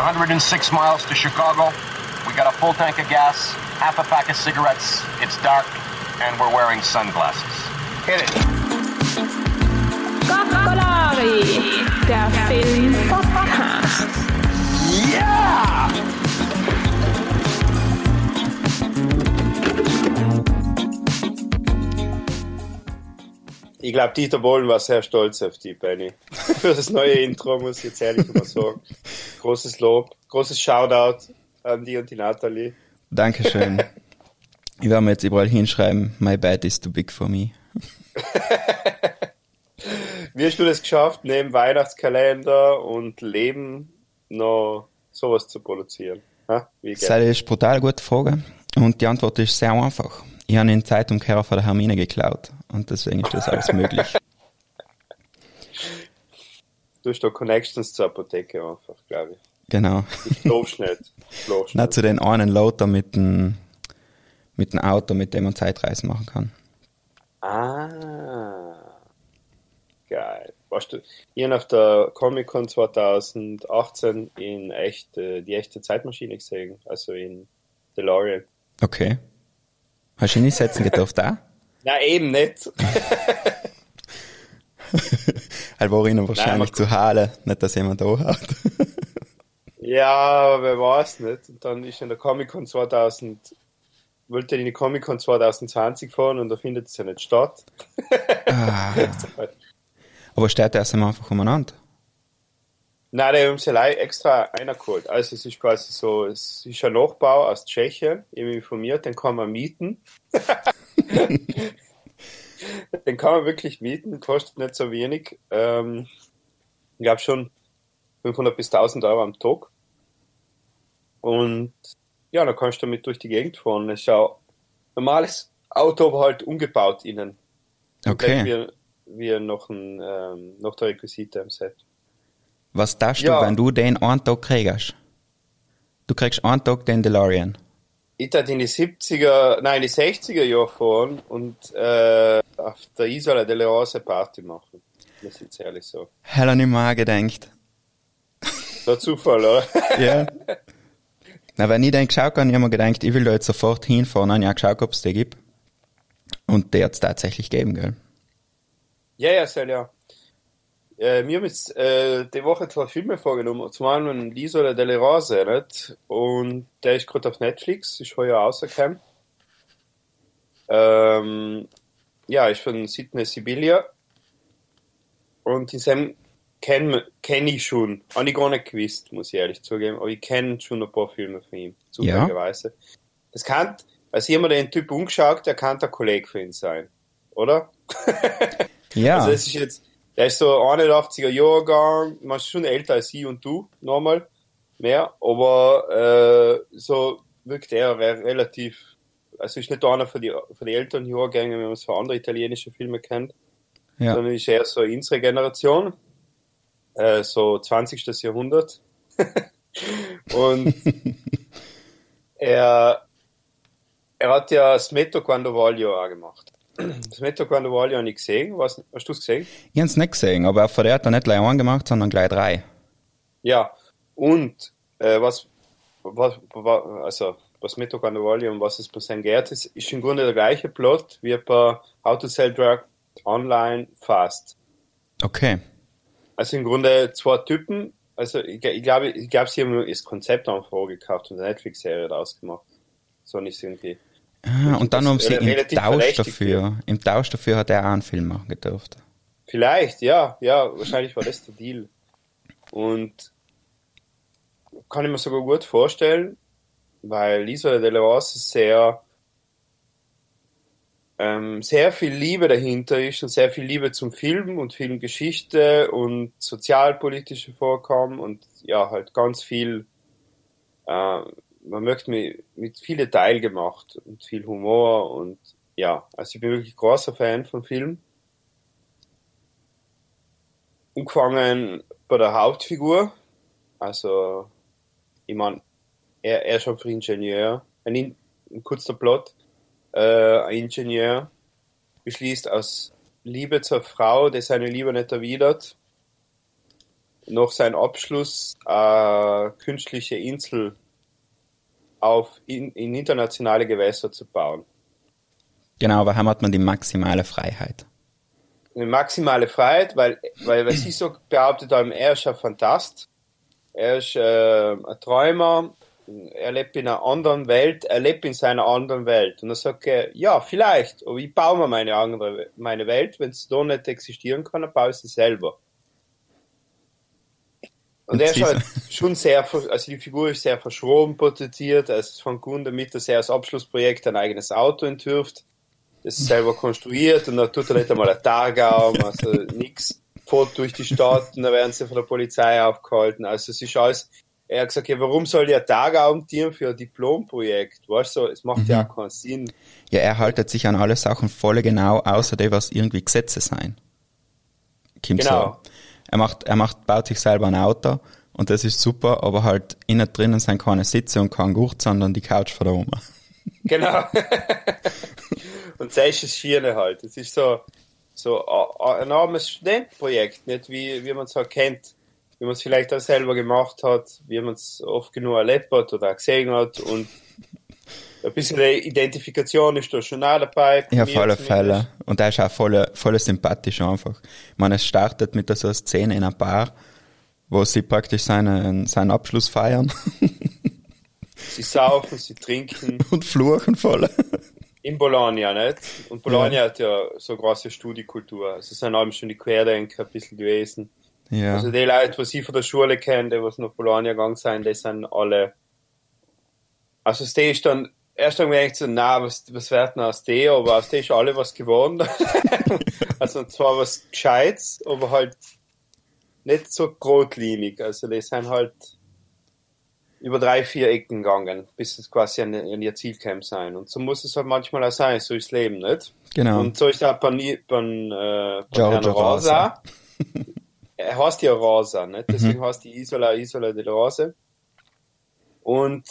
106 miles to Chicago. We got a full tank of gas, half a pack of cigarettes. It's dark, and we're wearing sunglasses. Hit it. Goccolari, der Film-Podcast. Yeah! Ich glaube, Dieter Bohlen war sehr stolz auf die, Benny. Für das neue Intro, muss ich jetzt ehrlich mal sagen. Großes Lob, großes Shoutout an die und die Nathalie. Dankeschön. ich werde mir jetzt überall hinschreiben, my bad is too big for me. Wie hast du das geschafft, neben Weihnachtskalender und Leben noch sowas zu produzieren? Ha? Wie Das ist eine brutal gute Frage. Und die Antwort ist sehr einfach. Ich habe einen Zeitumkehrer von der Hermine geklaut. Und deswegen ist das alles möglich. Du hast da Connections zur Apotheke einfach, glaube ich. Genau. Ich glaub's nicht. Ich glaub's Nicht nicht. zu den einen Loader mit dem, mit dem Auto, mit dem man Zeitreisen machen kann. Ah. Geil. Warst du, ich habe auf der Comic-Con 2018 in echt, äh, die echte Zeitmaschine gesehen, also in DeLorean. Okay. Hast du ihn nicht setzen gedurft auch? Na eben nicht. Er war ihnen wahrscheinlich man- zu halen, nicht dass jemand da hat. ja, aber wer weiß nicht. Und dann ist in der Comic-Con 2000, wollte in die Comic-Con 2020 fahren und da findet es ja nicht statt. Ah. Aber steht der am einfach umeinander? Nein, die haben sie allein extra einer geholt. Also es ist quasi so, es ist ein Nachbau aus Tschechien, ich informiert, den kann man mieten. den kann man wirklich mieten, kostet nicht so wenig. Ähm, ich glaube schon 500 bis 1000 Euro am Tag. Und ja, dann kannst du damit durch die Gegend fahren. Es ist ja normales Auto, aber halt umgebaut innen. Okay. Wie, wie noch, ein, ähm, noch der Requisite im Set. Was darfst Ja. du, wenn du den einen Tag kriegst? Du kriegst einen Tag den DeLorean. Ich tat in die 70er, nein, in die 60er Jahre fahren und äh, auf der Isola delle Rose Party machen. Muss ich jetzt ehrlich sagen. Hell an ihm auch gedenkt. So Zufall, oder? Ja. Na, wenn ich den geschaut habe, ich hab mir gedacht, ich will da jetzt sofort hinfahren. Dann habe ich auch geschaut, ob es den gibt. Und der hat es tatsächlich gegeben, gell? ja, ja, sehr ja. Äh, wir haben jetzt äh, die Woche zwei Filme vorgenommen. Zum einen L'Isola delle Rose, nicht? Und der ist gerade auf Netflix, ist heuer rausgekommen. Ähm, ja, ist von Sidney Sibilia. Und in seinem kenne kenn ich schon. Habe ich gar nicht gewusst, muss ich ehrlich zugeben. Aber ich kenne schon ein paar Filme von ihm, zufälligerweise. Das kann, also ich mir den Typ umgeschaut, der kann der Kollege von ihm sein. Oder? Ja. Also das ist jetzt, der ist so 81er Jahrgang, man ist schon älter als ich und du, normal, mehr, aber äh, so wirkt er re relativ, also ist nicht einer von die, von die älteren Jahrgängen, wenn man so andere italienische Filme kennt, ja. sondern ist eher so unsere Generation, äh, so 20. Jahrhundert. und er, er hat ja Smetto Quando Voglio auch gemacht. Smetto Quando Voglio habe ich gesehen, was, hast du es gesehen? Ich habe es nicht gesehen, aber der hat er nicht gleich einen gemacht, sondern gleich drei. Ja, und äh, was, was, was, also was Quando Voglio und was es bei St. Gerd ist, ist im Grunde der gleiche Plot wie bei How to Sell Drug Online Fast. Okay. Also im Grunde zwei Typen, also ich, ich glaube, ich glaube, sie haben nur das Konzept einfach gekauft und eine Netflix-Serie daraus gemacht. So nicht irgendwie. Ah, und dann haben sie im Tausch dafür, im Tausch dafür hat er auch einen Film machen gedurft. Vielleicht, ja, ja, wahrscheinlich war das der Deal. Und kann ich mir sogar gut vorstellen, weil Lisa de la Rose sehr, ähm, sehr viel Liebe dahinter ist und sehr viel Liebe zum Film und Filmgeschichte und sozialpolitische Vorkommen und ja, halt ganz viel, äh, man möchte mit, mit viel Detail gemacht und viel Humor und ja, also ich bin wirklich großer Fan von Film angefangen bei der Hauptfigur. Also, ich meine, er, er ist für Ingenieur. Ein, In- ein kurzer Plot. Äh, ein Ingenieur beschließt aus Liebe zur Frau, die seine Liebe nicht erwidert, nach seinem Abschluss eine künstliche Insel auf in, in internationale Gewässer zu bauen. Genau, aber hat man die maximale Freiheit. Eine maximale Freiheit, weil, weil, weil sie so behauptet haben, er ist ein Fantast, er ist äh, ein Träumer, er lebt in einer anderen Welt, er lebt in seiner anderen Welt. Und dann sagt er, ja, vielleicht, aber ich baue mir meine andere, meine Welt, wenn es da nicht existieren kann, dann baue ich sie selber. Und, er ist halt schon sehr, also die Figur ist sehr verschroben porträtiert, also es fängt an damit, dass er als Abschlussprojekt ein eigenes Auto entwirft, das ist selber konstruiert und dann tut er nicht einmal ein Targaum, also nix, fährt durch die Stadt und dann werden sie von der Polizei aufgehalten, also es ist alles, er hat gesagt, ja, warum soll ich ein Targaum dienen für ein Diplomprojekt, weißt du, es macht ja auch keinen Sinn. Ja, er haltet sich an alle Sachen voll genau, außer die, was irgendwie Gesetze sein. Kommt Genau. So. Er macht, er macht, baut sich selber ein Auto und das ist super, aber halt innen drinnen sind keine Sitze und kein Gurt, sondern die Couch von der Oma. Genau. und das ist das Schiene halt. Es ist so, so ein armes Studentenprojekt, nicht wie, wie man es halt kennt, wie man es vielleicht auch selber gemacht hat, wie man es oft genug erlebt hat oder auch gesehen hat und ein bisschen die Identifikation ist da schon auch dabei. Ja, auf alle. Fälle. Und er ist auch voll, voll sympathisch einfach. Ich meine, es startet mit so einer Szene in einer Bar, wo sie praktisch seinen, seinen Abschluss feiern Sie saufen, sie trinken. und fluchen voll. In Bologna, nicht? Und Bologna hat ja so eine große Studiekultur. Also es sind allem schon die Querdenker ein bisschen gewesen. Ja. Also die Leute, was ich von der Schule kenne, die was nach Bologna gegangen sind, die sind alle. Also das ist dann erst haben wir gedacht so, na, was, was wird denn aus der? Aber aus der ist alle was geworden. also zwar was Gescheites, aber halt nicht so grotlinig. Also die sind halt über drei, vier Ecken gegangen, bis es quasi an, an ihr Ziel käme sein. Und so muss es halt manchmal auch sein, so ist das Leben, nicht? Genau. Und so ist auch bei, bei, äh, bei Herrn Rosa. Er heißt ja Rosa, nicht? Mhm. Deswegen heißt die Isola Isola del Rose. Und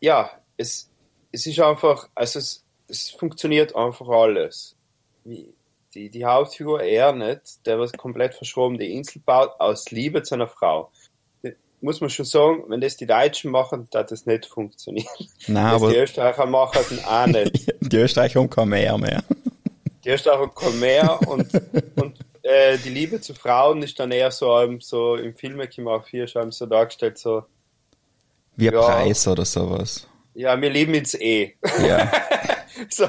ja, es, es ist einfach, also es, es funktioniert einfach alles. Wie, die, die Hauptfigur, nicht, der was komplett verschroben die Insel baut, aus Liebe zu einer Frau. Das Muss man schon sagen, wenn das die Deutschen machen, hat das nicht funktioniert. Nein, Das die aber Österreicher machen auch nicht. die Österreicher haben kein Meer mehr. Die Österreicher kommen mehr und, und äh, die Liebe zu Frauen ist dann eher so, ähm, so im Filmmaking auch hier schon so dargestellt, so, Wie ein Ja. Preis oder sowas. Ja, wir lieben jetzt eh. Ja. so,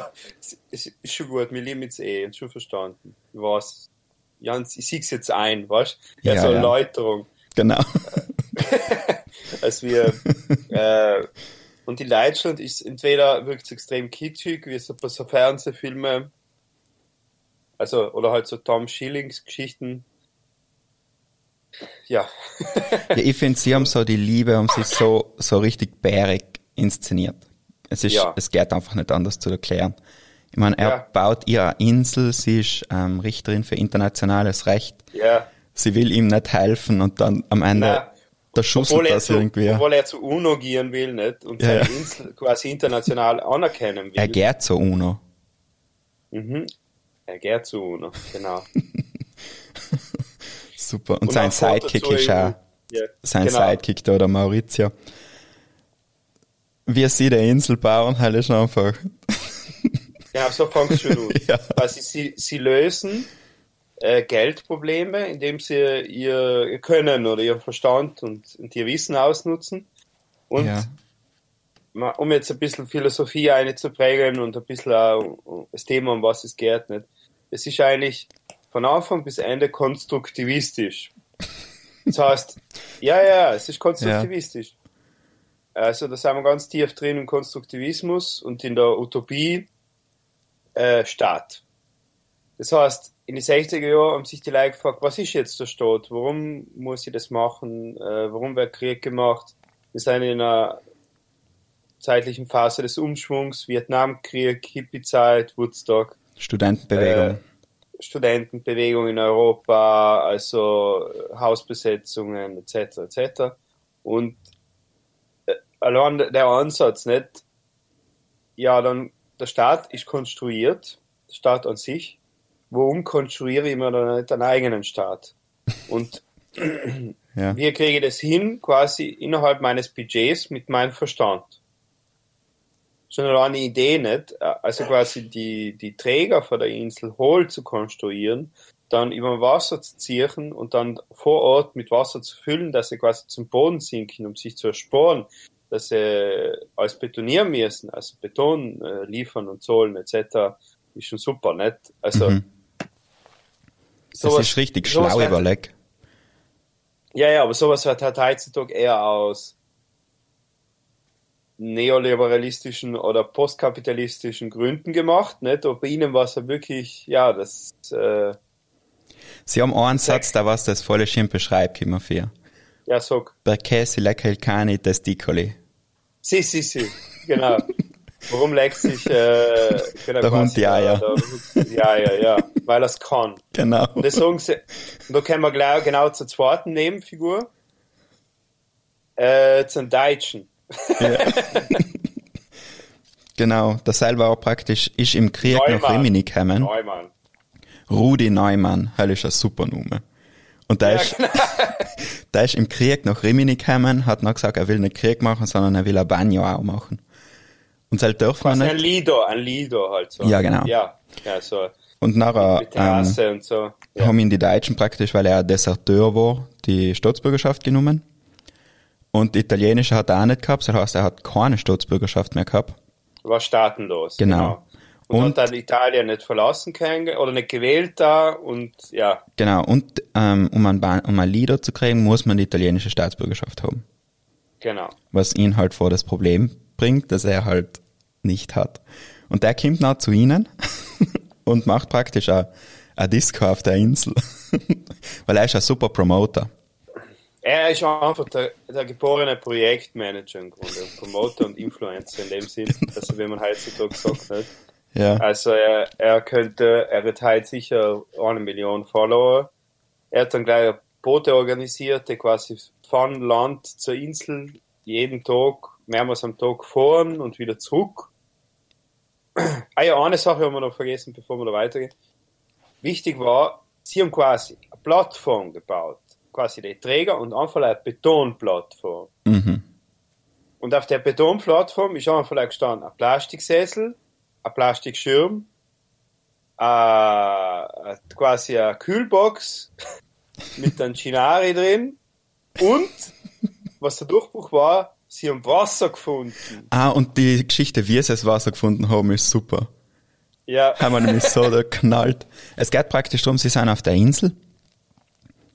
es ist schon gut, wir lieben jetzt eh, schon verstanden. Was? Ja, und ich sieg's jetzt ein, weißt Ja, Ja, so ja. Erläuterung, Genau. als wir, äh, und in Deutschland ist entweder wirkt extrem kitschig, wie so, so Fernsehfilme, also, oder halt so Tom Schillings Geschichten. Ja, Ja, ich finde, sie haben so die Liebe, haben sich so, so richtig bärig inszeniert. Es ist, Ja. es geht einfach nicht anders zu erklären. Ich meine, er Ja. baut ihr eine Insel, sie ist ähm, Richterin für internationales Recht. ja. Sie will ihm nicht helfen und dann am Ende Nein. der Schuss Obwohl er, das zu, irgendwie. obwohl er zu UNO gehen will, nicht? Und seine ja. Insel quasi international anerkennen will. Er geht zur UNO. Mhm. Er geht zu UNO, genau. Super. Und, Und sein Sidekick ist EU. auch, Ja, sein genau. Sidekick da, der Maurizio. Wie sie die Insel bauen, halt ist einfach. Genau, so fängt es schon an. Ja. Also sie, sie lösen äh, Geldprobleme, indem sie ihr, ihr Können oder ihr Verstand und, und ihr Wissen ausnutzen. Und ja. ma- um jetzt ein bisschen Philosophie einzuprägen und ein bisschen auch das Thema, um was es geht, nicht? Es ist eigentlich von Anfang bis Ende konstruktivistisch. Das heißt, ja, ja, es ist konstruktivistisch. Also da sind wir ganz tief drin im Konstruktivismus und in der Utopie äh, Staat. Das heißt, in den 60er Jahren haben sich die Leute gefragt, was ist jetzt der Staat? Warum muss ich das machen? Äh, warum wird Krieg gemacht? Wir sind in einer zeitlichen Phase des Umschwungs, Vietnamkrieg, Hippie-Zeit, Woodstock, Studentenbewegung. Äh, Studentenbewegung in Europa, also Hausbesetzungen etc. etc. Und allein der Ansatz nicht, ja, dann der Staat ist konstruiert, der Staat an sich. Warum konstruiere ich mir dann nicht einen eigenen Staat? Und Ja. Wie kriege ich das hin, quasi innerhalb meines Budgets mit meinem Verstand? Schon alleine eine Idee nicht. Also quasi die, die Träger von der Insel hohl zu konstruieren, dann über Wasser zu ziehen und dann vor Ort mit Wasser zu füllen, dass sie quasi zum Boden sinken, um sich zu ersporen, dass sie alles betonieren müssen, also Beton äh, liefern und zahlen etc. Ist schon super, nicht? Also Mhm. Das sowas- ist richtig schlau überlegt. Ja, ja, aber sowas wird halt heutzutage eher aus neoliberalistischen oder postkapitalistischen Gründen gemacht, nicht? Aber bei ihnen war es ja wirklich, ja, das, äh, Sie haben einen Satz, der was das volle schön beschreibt, immer für. Ja, sag. Perché si lecca il cane testicoli? Si, si, si, genau. Warum leckt sich äh, genau, Der Hund die Eier. Der, die Eier, ja, weil er es kann. Genau. Und und da kommen wir gleich genau zur zweiten Nebenfigur, äh, zum Deutschen. Genau, der selber auch praktisch ist im Krieg nach Neumann. Rimini gekommen. Neumann. Rudi Neumann, hell ist ein super Name. Und der, Ja, ist, genau. der ist im Krieg nach Rimini gekommen, hat noch gesagt, er will nicht Krieg machen, sondern er will ein Banjo auch machen. Und das dürfen wir Also ein nicht. Lieder, ein Lieder halt so. Ja, genau. Ja, ja so Und nachher ähm, und so. Ja. haben ihn die Deutschen praktisch, weil er ein Deserteur war, die Staatsbürgerschaft genommen. Und die italienische hat er auch nicht gehabt, das heißt, er hat keine Staatsbürgerschaft mehr gehabt. War staatenlos. Genau. Und, Und- hat dann Italien nicht verlassen können oder nicht gewählt da und ja, Genau, und ähm, um, ein ba um ein Lieder zu kriegen, muss man die italienische Staatsbürgerschaft haben. genau. Was ihn halt vor das Problem bringt, dass er halt nicht hat. Und der kommt nach zu ihnen und macht praktisch ein, ein Disco auf der Insel. Weil er ist ein super Promoter. Er ist einfach der, der geborene Projektmanager im Grunde, Promoter und Influencer in dem Sinn, also wie man heutzutage sagt. Nicht? Ja, Also er, er könnte, er hat halt sicher eine Million Follower. Er hat dann gleich Boote organisiert, die quasi von Land zur Insel jeden Tag, mehrmals am Tag fahren und wieder zurück. Ah ja, eine Sache haben wir noch vergessen, bevor wir da weitergehen. Wichtig war, sie haben quasi eine Plattform gebaut, quasi die Träger und einfach eine Betonplattform. mhm. Und auf der Betonplattform ist einfach gestanden ein Plastiksessel, ein Plastikschirm, äh, quasi eine Kühlbox mit einem Chinari drin und, was der Durchbruch war, sie haben Wasser gefunden. Ah, und die Geschichte, wie sie das Wasser gefunden haben, ist super. Ja, Haben wir nämlich so da knallt. Es geht praktisch darum, sie sind auf der Insel.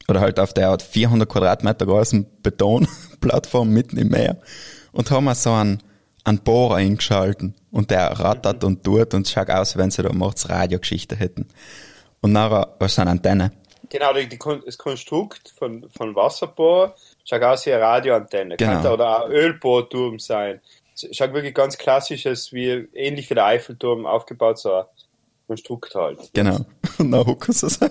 Oder halt auf der 400 Quadratmeter großen Betonplattform mitten im Meer. Und haben so einen, einen Bohrer eingeschalten. Und der rattert und tut und schaut aus, wenn sie da mords Radiogeschichte hätten. Und nachher, was sind Antenne? genau, die, die, das Konstrukt von, von Wasserbohr schaut aus wie eine Radioantenne. Genau. Könnte oder ein Ölbohrturm sein. Es Schaut wirklich ganz klassisches, wie, ähnlich wie der Eiffelturm aufgebaut, so ein Konstrukt halt. Genau. Und dann hocken sie so.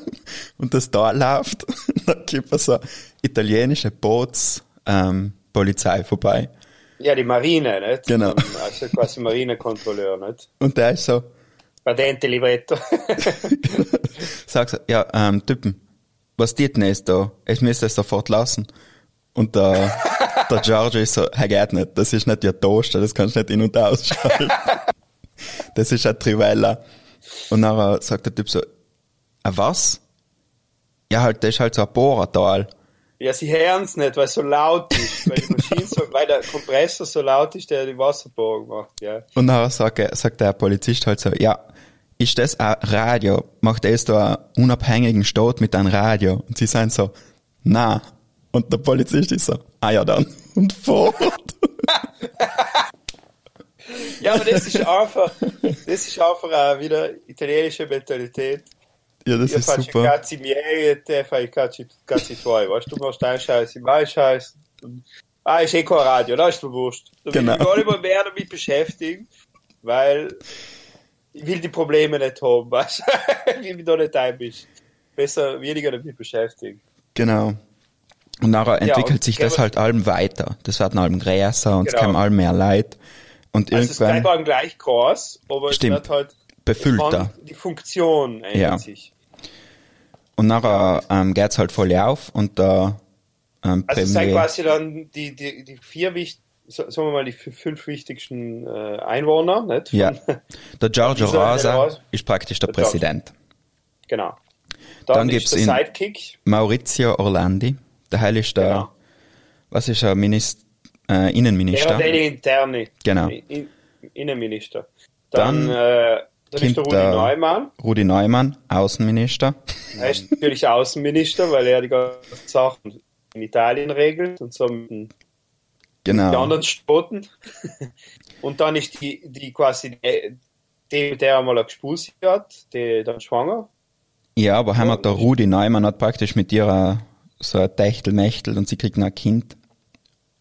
Und das da läuft. dann kommt so eine italienische Boots, ähm, Polizei vorbei. Ja, die Marine, nicht? Genau. Also quasi Marinekontrolleur, nicht? Und der ist so, Patente Libretto. Sag so, ja, ähm, Typen, was tut denn jetzt da? Ich müsste es sofort lassen. Und der, der George ist so, er geht nicht, das ist nicht ihr Toaster, das kannst du nicht in- und ausschalten. das ist ein Trivella. Und nachher sagt der Typ so, a was? Ja, halt, das ist halt so ein Bohrertal. Ja, sie hören's nicht, weil es so laut ist. Weil die Maschine so, weil der Kompressor so laut ist, der die Wasserbohrung macht, ja. Und nachher sagt, sagt der Polizist halt so, ja, ist das ein Radio? Macht das da einen unabhängigen Staat mit einem Radio? Und sie sagen so, na. Und der Polizist ist so, ah ja dann. Und fort. Ja, aber das ist einfach, das ist einfach auch wieder italienische Mentalität. Ja, das Io ist super. cazzi miei e te fai i cazzi, cazzi tuoi, weißt du, du machst deinen Scheiß, ich mein Scheiß. Ah, ist eh kein Radio, da ist mir wurscht. Da will Genau. ich gar nicht mehr, mehr damit beschäftigen, weil ich will die Probleme nicht haben, weißt du, ich will mich da nicht einmischen. Besser weniger damit beschäftigen. Genau. Und nachher entwickelt und sich das halt allem weiter. Das wird allem größer und es Genau. kommen allem mehr Leid. Und Also es irgendwann, bleibt auch gleich groß, aber Stimmt. es wird halt Befüllter. es Die Funktion ändert Ja. sich. Und nachher ähm, geht's halt voll auf und der ähm, Also es sind quasi dann die, die, die vier wichtig, so- sagen wir mal, die fünf wichtigsten äh, Einwohner, nicht? ja, der Giorgio Rosa ist praktisch der Der. Präsident. Genau. Dann Dann, gibt's ist der ihn- Sidekick. Maurizio Orlandi, der Heil ist der, Genau. was ist er, Minist, äh, Der Innenminister. hat eine interne. Genau. In, Innenminister. Dann, Dann äh, dann kommt Rudi der- Neumann. Rudi Neumann, Außenminister. Er ist natürlich Außenminister, weil er die ganzen Sachen in Italien regelt und so mit den die Genau. anderen Staaten. Und dann ist die, die quasi die, die mit der einmal gespusi hat, die dann schwanger. Ja, aber haben der Rudi Neumann hat praktisch mit ihrer so ein Techtelmechtel und sie kriegt ein Kind.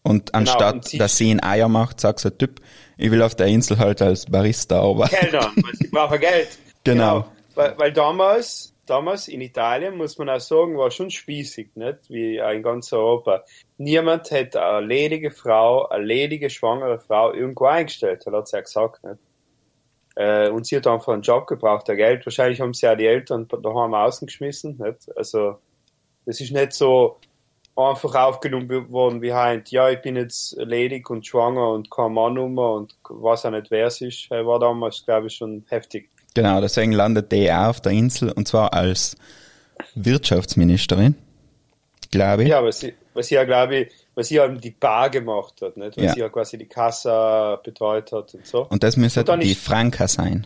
Und anstatt, Genau, und sie- dass sie ein Eier macht, sagt ein Typ, ich will auf der Insel halt als Barista arbeiten. Kellnern, weil sie brauchen Geld. Genau. Weil, weil damals, damals in Italien, muss man auch sagen, war schon spießig, nicht? Wie in ganz Europa. Niemand hätte eine ledige Frau, eine ledige schwangere Frau irgendwo eingestellt, das hat sie ja gesagt, nicht? Äh, und sie hat einfach einen Job gebraucht, der Geld. Wahrscheinlich haben sie ja die Eltern daheim außen geschmissen, nicht? Also, das ist nicht so einfach aufgenommen worden wie heint. Ja, ich bin jetzt ledig und schwanger und kein Mann nummer und weiß auch nicht, wer es ist. Er war damals, glaube ich, schon heftig. Genau, deswegen landet die auch auf der Insel und zwar als Wirtschaftsministerin, glaube ich. Ja, weil sie, weil sie ja, glaube ich, weil sie ja die Bar gemacht hat, nicht? Weil Ja. sie ja quasi die Kassa betreut hat und so. Und das müsste Und dann die ist- Franca sein.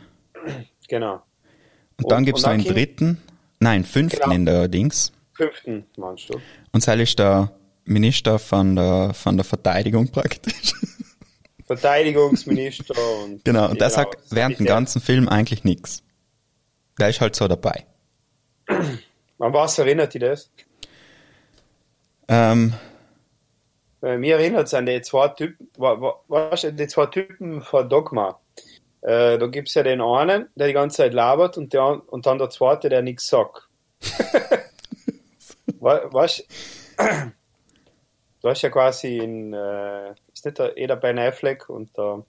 genau. Und dann Und- gibt's und noch einen dann dritten, nein, fünften Genau. in der Dings. Fünften, meinst du? Und das ist der Minister von der, von der Verteidigung praktisch. Verteidigungsminister und. Genau, und der sagt während dem ganzen Film eigentlich nichts. Der ist halt so dabei. An was erinnert dich das? Ähm, Äh, Mir erinnert es an die zwei Typen, weißt du, die zwei Typen von Dogma. Äh, da gibt's ja den einen, der die ganze Zeit labert und, der, und dann der zweite, der nichts sagt. Wa- weißt du, hast ja quasi in, äh, ist nicht der, eh der Ben Affleck und der,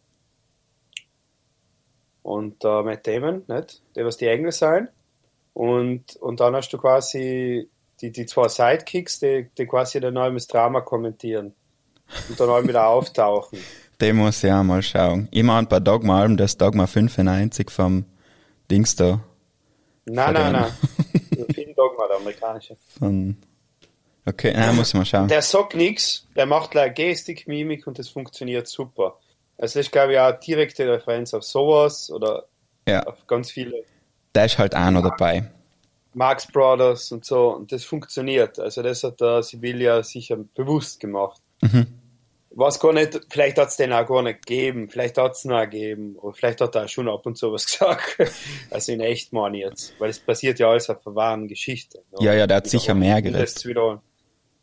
und der Matt Damon, nicht? Die, was die Engel sein. Und, und dann hast du quasi die, die zwei Sidekicks, die, die quasi dann neues Drama kommentieren. Und dann auch wieder auftauchen. den muss ich auch mal schauen. Ich meine bei Dogma Alben, das Dogma 95 vom Dings da. Nein, nein, nein. Dogma, der amerikanische. Von okay, nein, muss ich mal schauen. Der sagt nichts, der macht like Gestik, Mimik und das funktioniert super. Also das ist, glaube ich, auch eine direkte Referenz auf sowas oder Ja, auf ganz viele der ist halt auch noch dabei. Marx Brothers und so und das funktioniert. Also das hat der Sibylla sicher bewusst gemacht. Mhm. Was gar nicht, vielleicht hat es den auch gar nicht gegeben, vielleicht hat es ihn auch gegeben, oder vielleicht hat er auch schon ab und zu was gesagt. Also in echt meine ich jetzt, weil es passiert ja alles auf einer wahren Geschichte. ne? Ja, ja, der hat sicher mehr Das geredet. wiederholen.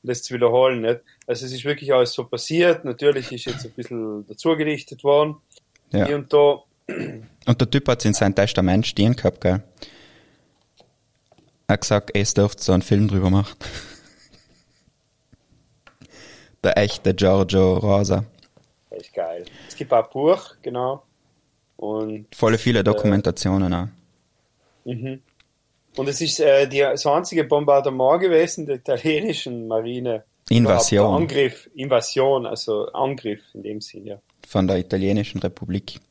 Um Das zu wiederholen, nicht? Also es ist wirklich alles so passiert. Natürlich ist jetzt ein bisschen dazugedichtet worden. Hier Ja. und da. Und der Typ hat in sein Testament stehen gehabt, gell? Er hat gesagt, es dürft so einen Film drüber machen. Der echte Giorgio Rosa. Echt geil. Es gibt auch ein Buch, genau. Und Volle viele Dokumentationen auch. Mhm. Und es ist äh, die, das einzige Bombardement gewesen der italienischen Marine. Invasion. Angriff, Invasion, also Angriff in dem Sinn, ja. Von der italienischen Republik.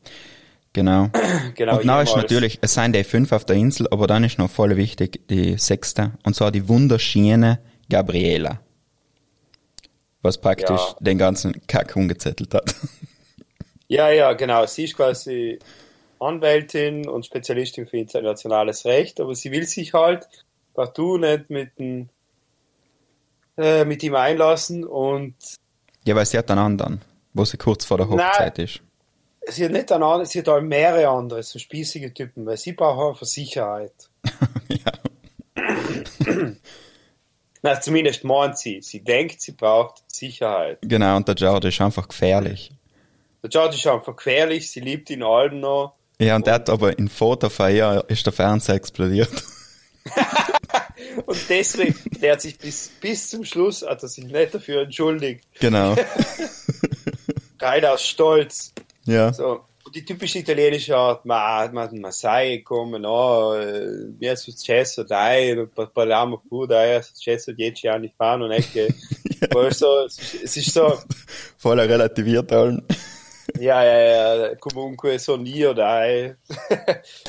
Genau. Genau, und dann ist natürlich, es sind die fünf auf der Insel, aber dann ist noch voll wichtig die sechste, und zwar die wunderschöne Gabriela. Was praktisch Ja. den ganzen Kack umgezettelt hat. Ja, ja, genau. Sie ist quasi Anwältin und Spezialistin für internationales Recht, aber sie will sich halt partout nicht mit, dem, äh, mit ihm einlassen und ja, weil sie hat einen anderen, wo sie kurz vor der Nein. Hochzeit ist. sie hat nicht einen anderen, sie hat auch mehrere andere, so spießige Typen, weil sie braucht einfach Sicherheit. ja. Na, zumindest meint sie. Sie denkt, sie braucht Sicherheit. Genau, und der George ist einfach gefährlich. Der George ist einfach gefährlich, sie liebt ihn allen noch. Ja, und der hat aber in Foto von ihr ist der Fernseher explodiert. Und deswegen, der hat sich bis, bis zum Schluss, hat er sich nicht dafür entschuldigt. genau. Rein aus Stolz. Ja. So. Die typische italienische Art, ma, ma, ma sai come no, eh, mi è successo, dai, pa- parliamo pure, dai, è successo dieci anni fa, non è che, Weißt du, so, es ist so, Voll relativiert allen. ja, ja, ja, comunque so nie oder ei.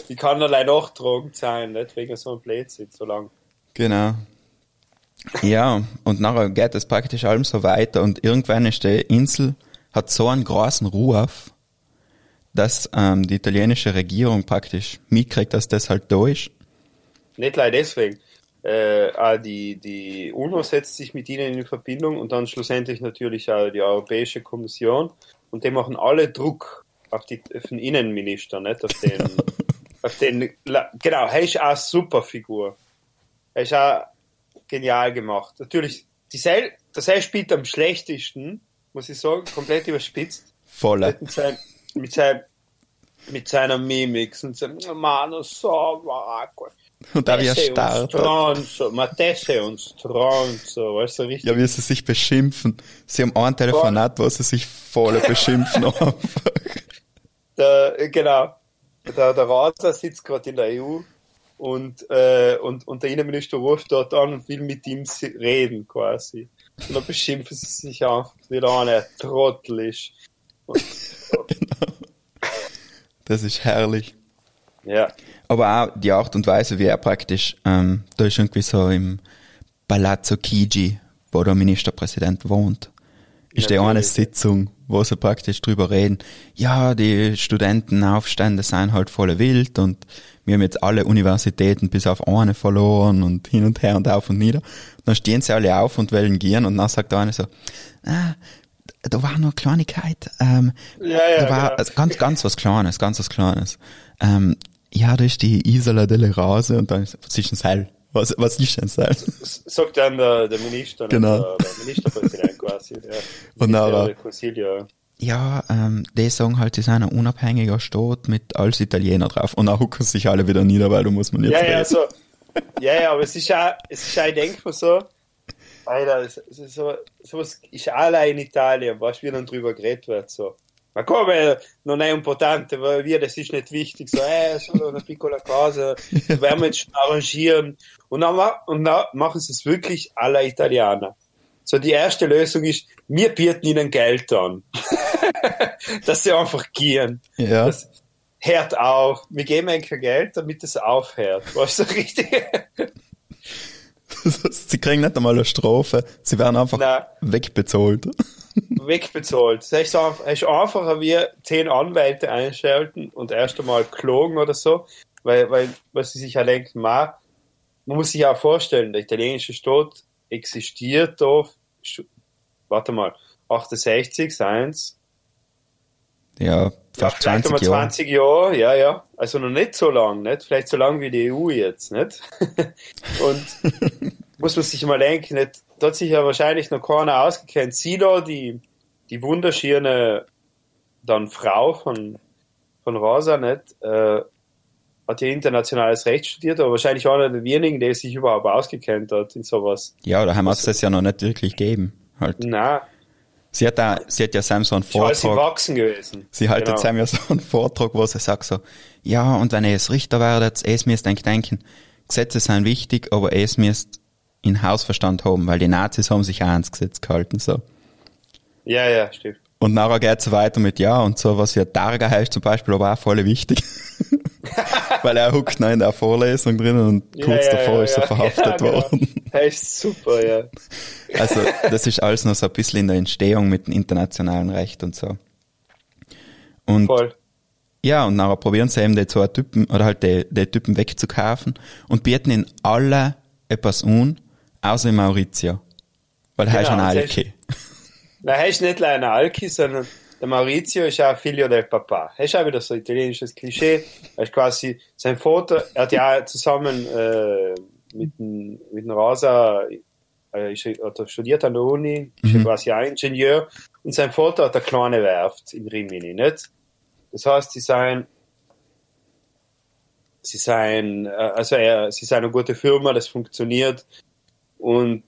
Die kann allein nachtragend sein, nicht wegen so einem Blödsinn, so lang. Genau. Ja, und nachher geht es praktisch allem so weiter und irgendwann ist die Insel, hat so einen großen Ruf, dass ähm, die italienische Regierung praktisch mitkriegt, dass das halt da ist. Nicht leider deswegen. Äh, die, die UNO setzt sich mit ihnen in Verbindung und dann schlussendlich natürlich auch die Europäische Kommission und die machen alle Druck auf, die, auf den Innenminister, nicht? Auf den, auf den, genau, er ist auch eine super Figur. Er ist auch genial gemacht. Natürlich, die Seil, der Seil spielt am schlechtesten, muss ich sagen, komplett überspitzt. Voll. Mit, seinem, mit, seinem, mit seiner Mimik und seinem Mano so, Marco. Und da wie er starrt. Stronzo, ma te sei un Stronzo, weißt du, richtig? Ja, wie sie sich beschimpfen. Sie haben ein Telefonat, wo sie sich voll beschimpfen einfach. Der, genau. Der, der Rater sitzt gerade in der EU und, äh, und, und der Innenminister ruft dort an und will mit ihm reden quasi. Und dann beschimpfen sie sich einfach wieder an, er Trottel ist. Und, Das ist herrlich. ja. Aber auch die Art und Weise, wie er praktisch, ähm, da ist irgendwie so im Palazzo Chigi, wo der Ministerpräsident wohnt, ist die eine. Sitzung, wo sie praktisch drüber reden, ja, die Studentenaufstände seien halt voll wild und wir haben jetzt alle Universitäten bis auf eine verloren und hin und her und auf und nieder. Dann stehen sie alle auf und wollen gehen und dann sagt der eine so, ah, da war nur Kleinigkeit, ähm, Ja, ja, da war genau. also ganz, ganz was Kleines, ganz was Kleines. Ähm, ja, da ist die Isola delle Rose und dann ist, ist ein Seil? Was, was ist ein Seil? Sagt dann der, der Minister, Genau. der, der Ministerpräsident quasi. Der, Und nachher-. Ja, ähm, die sagen halt, sie sind ein unabhängiger Staat mit als Italiener drauf. Und dann hucken sich alle wieder nieder, weil da muss man jetzt Ja, reden. ja, so. Ja, ja, aber es ist auch, es ist auch, ich denke mir so, Alter, so, sowas ist allein in Italien, was wie dann drüber geredet wird, so. Ma come non è importante, weil wir, das ist nicht wichtig, so, eh, solo una piccola cosa, werden wir jetzt schon arrangieren. Und dann, und dann machen sie es wirklich alla Italiener. So, die erste Lösung ist, wir bieten ihnen Geld an. Dass sie einfach gehen. Ja. Das hört auf. Wir geben ihnen kein Geld, damit es aufhört. Weißt du, richtig? sie kriegen nicht einmal eine Strophe, sie werden einfach Nein. wegbezahlt. Wegbezahlt. Das ist einfach, es ist einfacher wie zehn Anwälte einschalten und erst einmal klagen oder so, weil, weil, weil sie sich ja denken, ma, man muss sich auch vorstellen, der italienische Staat existiert sch- warte mal, 68, seins, Ja, ja, fast vielleicht 20 einmal Jahre. 20 Jahre, ja, ja. Also noch nicht so lang, nicht? Vielleicht so lang wie die EU jetzt, nicht? Und muss man sich mal denken, nicht? Da hat sich ja wahrscheinlich noch keiner ausgekennt. Sie da, die, die wunderschöne dann Frau von, von Rosa, nicht? Äh, hat ja internationales Recht studiert, aber wahrscheinlich einer der wenigen, der sich überhaupt ausgekennt hat in sowas. Ja, da haben es das ja noch nicht wirklich gegeben. Halt. Na, Sie hat, da, sie hat ja Sam so einen ist Vortrag Wachsen gewesen. Sie haltet Genau. genau. ja so einen Vortrag, wo sie sagt so, ja, und wenn ihr es Richter werdet, es müsst denken, denken, Gesetze sind wichtig, aber es müsst in Hausverstand haben, weil die Nazis haben sich auch ans Gesetz gehalten, so. Ja, ja, stimmt. Und nachher geht's weiter mit, ja, und so, was ja Targa heißt zum Beispiel, aber auch voll wichtig. weil er huckt noch in der Vorlesung drin und kurz ja, davor ja, ist er ja, verhaftet genau, worden. Genau. Er ist super, ja. Also, das ist alles noch so ein bisschen in der Entstehung mit dem internationalen Recht und so. Und Voll. Ja, und nachher probieren sie eben die zwei Typen, oder halt die, die Typen wegzukaufen und bieten ihnen alle etwas an, außer Maurizio. Weil er ist ein Genau, das Alki. Nein, er ist nicht nur ein Alki, sondern der Maurizio ist auch Figlio del Papa. Er ist auch wieder so ein italienisches Klischee. Er ist quasi sein Vater, er hat ja zusammen äh, mit, dem, mit dem Rosa äh, er- er studiert an der Uni, ist Mhm. quasi ein Ingenieur und sein Vater hat eine kleine Werft in Rimini, nicht? Das heißt, sie seien sie seien, äh, also er, sie seien eine gute Firma, das funktioniert und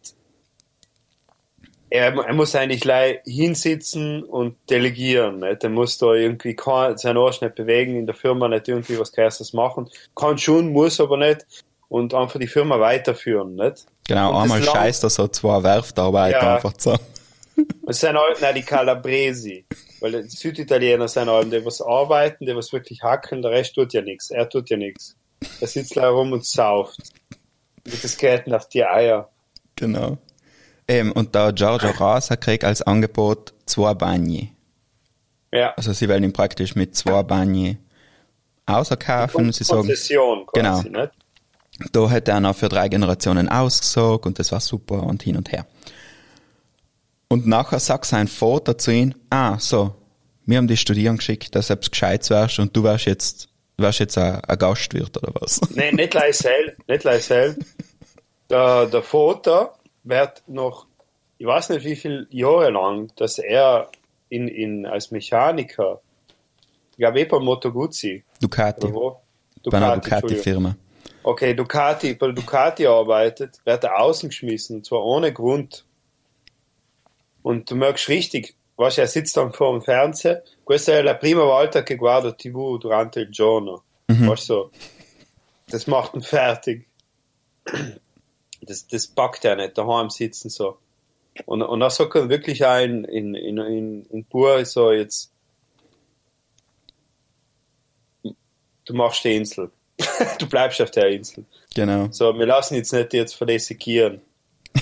er, er muss eigentlich hinsitzen und delegieren. Nicht? Er muss da irgendwie kein, seinen Arsch nicht bewegen, in der Firma nicht irgendwie was Krasses machen. Kann schon, muss aber nicht. Und einfach die Firma weiterführen. Nicht? Genau, Und einmal scheißt er so zwei Werftarbeiter Ja. einfach zusammen. Es sind halt nicht die Calabresi. Weil die Süditaliener sind halt, die was arbeiten, die was wirklich hackeln, der Rest tut ja nichts. Er tut ja nichts. Er sitzt da rum und sauft. Mit das Geld auf die Eier. Genau. Ähm, und der Giorgio Rasa kriegt als Angebot zwei Bagni. Ja. Also sie wollen ihn praktisch mit zwei Bagni außerkaufen. Sie sagen, Konzession quasi, Genau. nicht? Da hätte er noch für drei Generationen ausgesorgt und das war super und hin und her. Und nachher sagt sein Vater zu ihm, ah, so, wir haben dich studieren geschickt, dass du etwas Gescheites wärst und du wärst jetzt, wärst jetzt ein, ein Gastwirt oder was? Nein, nicht Leisel, nicht Leisel. Der, der Vater wird noch, ich weiß nicht wie viele Jahre lang, dass er in, in, als Mechaniker, ich glaube eh bei Moto Guzzi, Ducati. wo? Bei einer. Ducati-Firma. Okay, Ducati, bei Ducati arbeitet, wird er außen geschmissen, und zwar ohne Grund. Und du merkst richtig, weißt, du, er sitzt dann vor dem Fernseher, questa è la prima volta che guardo TV durante il giorno. Weißt du, das macht ihn fertig. Das, das packt er nicht, daheim sitzen so. Und, und da sagt er wirklich ein, in, in, in, in Pur, so jetzt, du machst die Insel. Du bleibst auf der Insel. Genau. So, wir lassen jetzt nicht jetzt sekieren.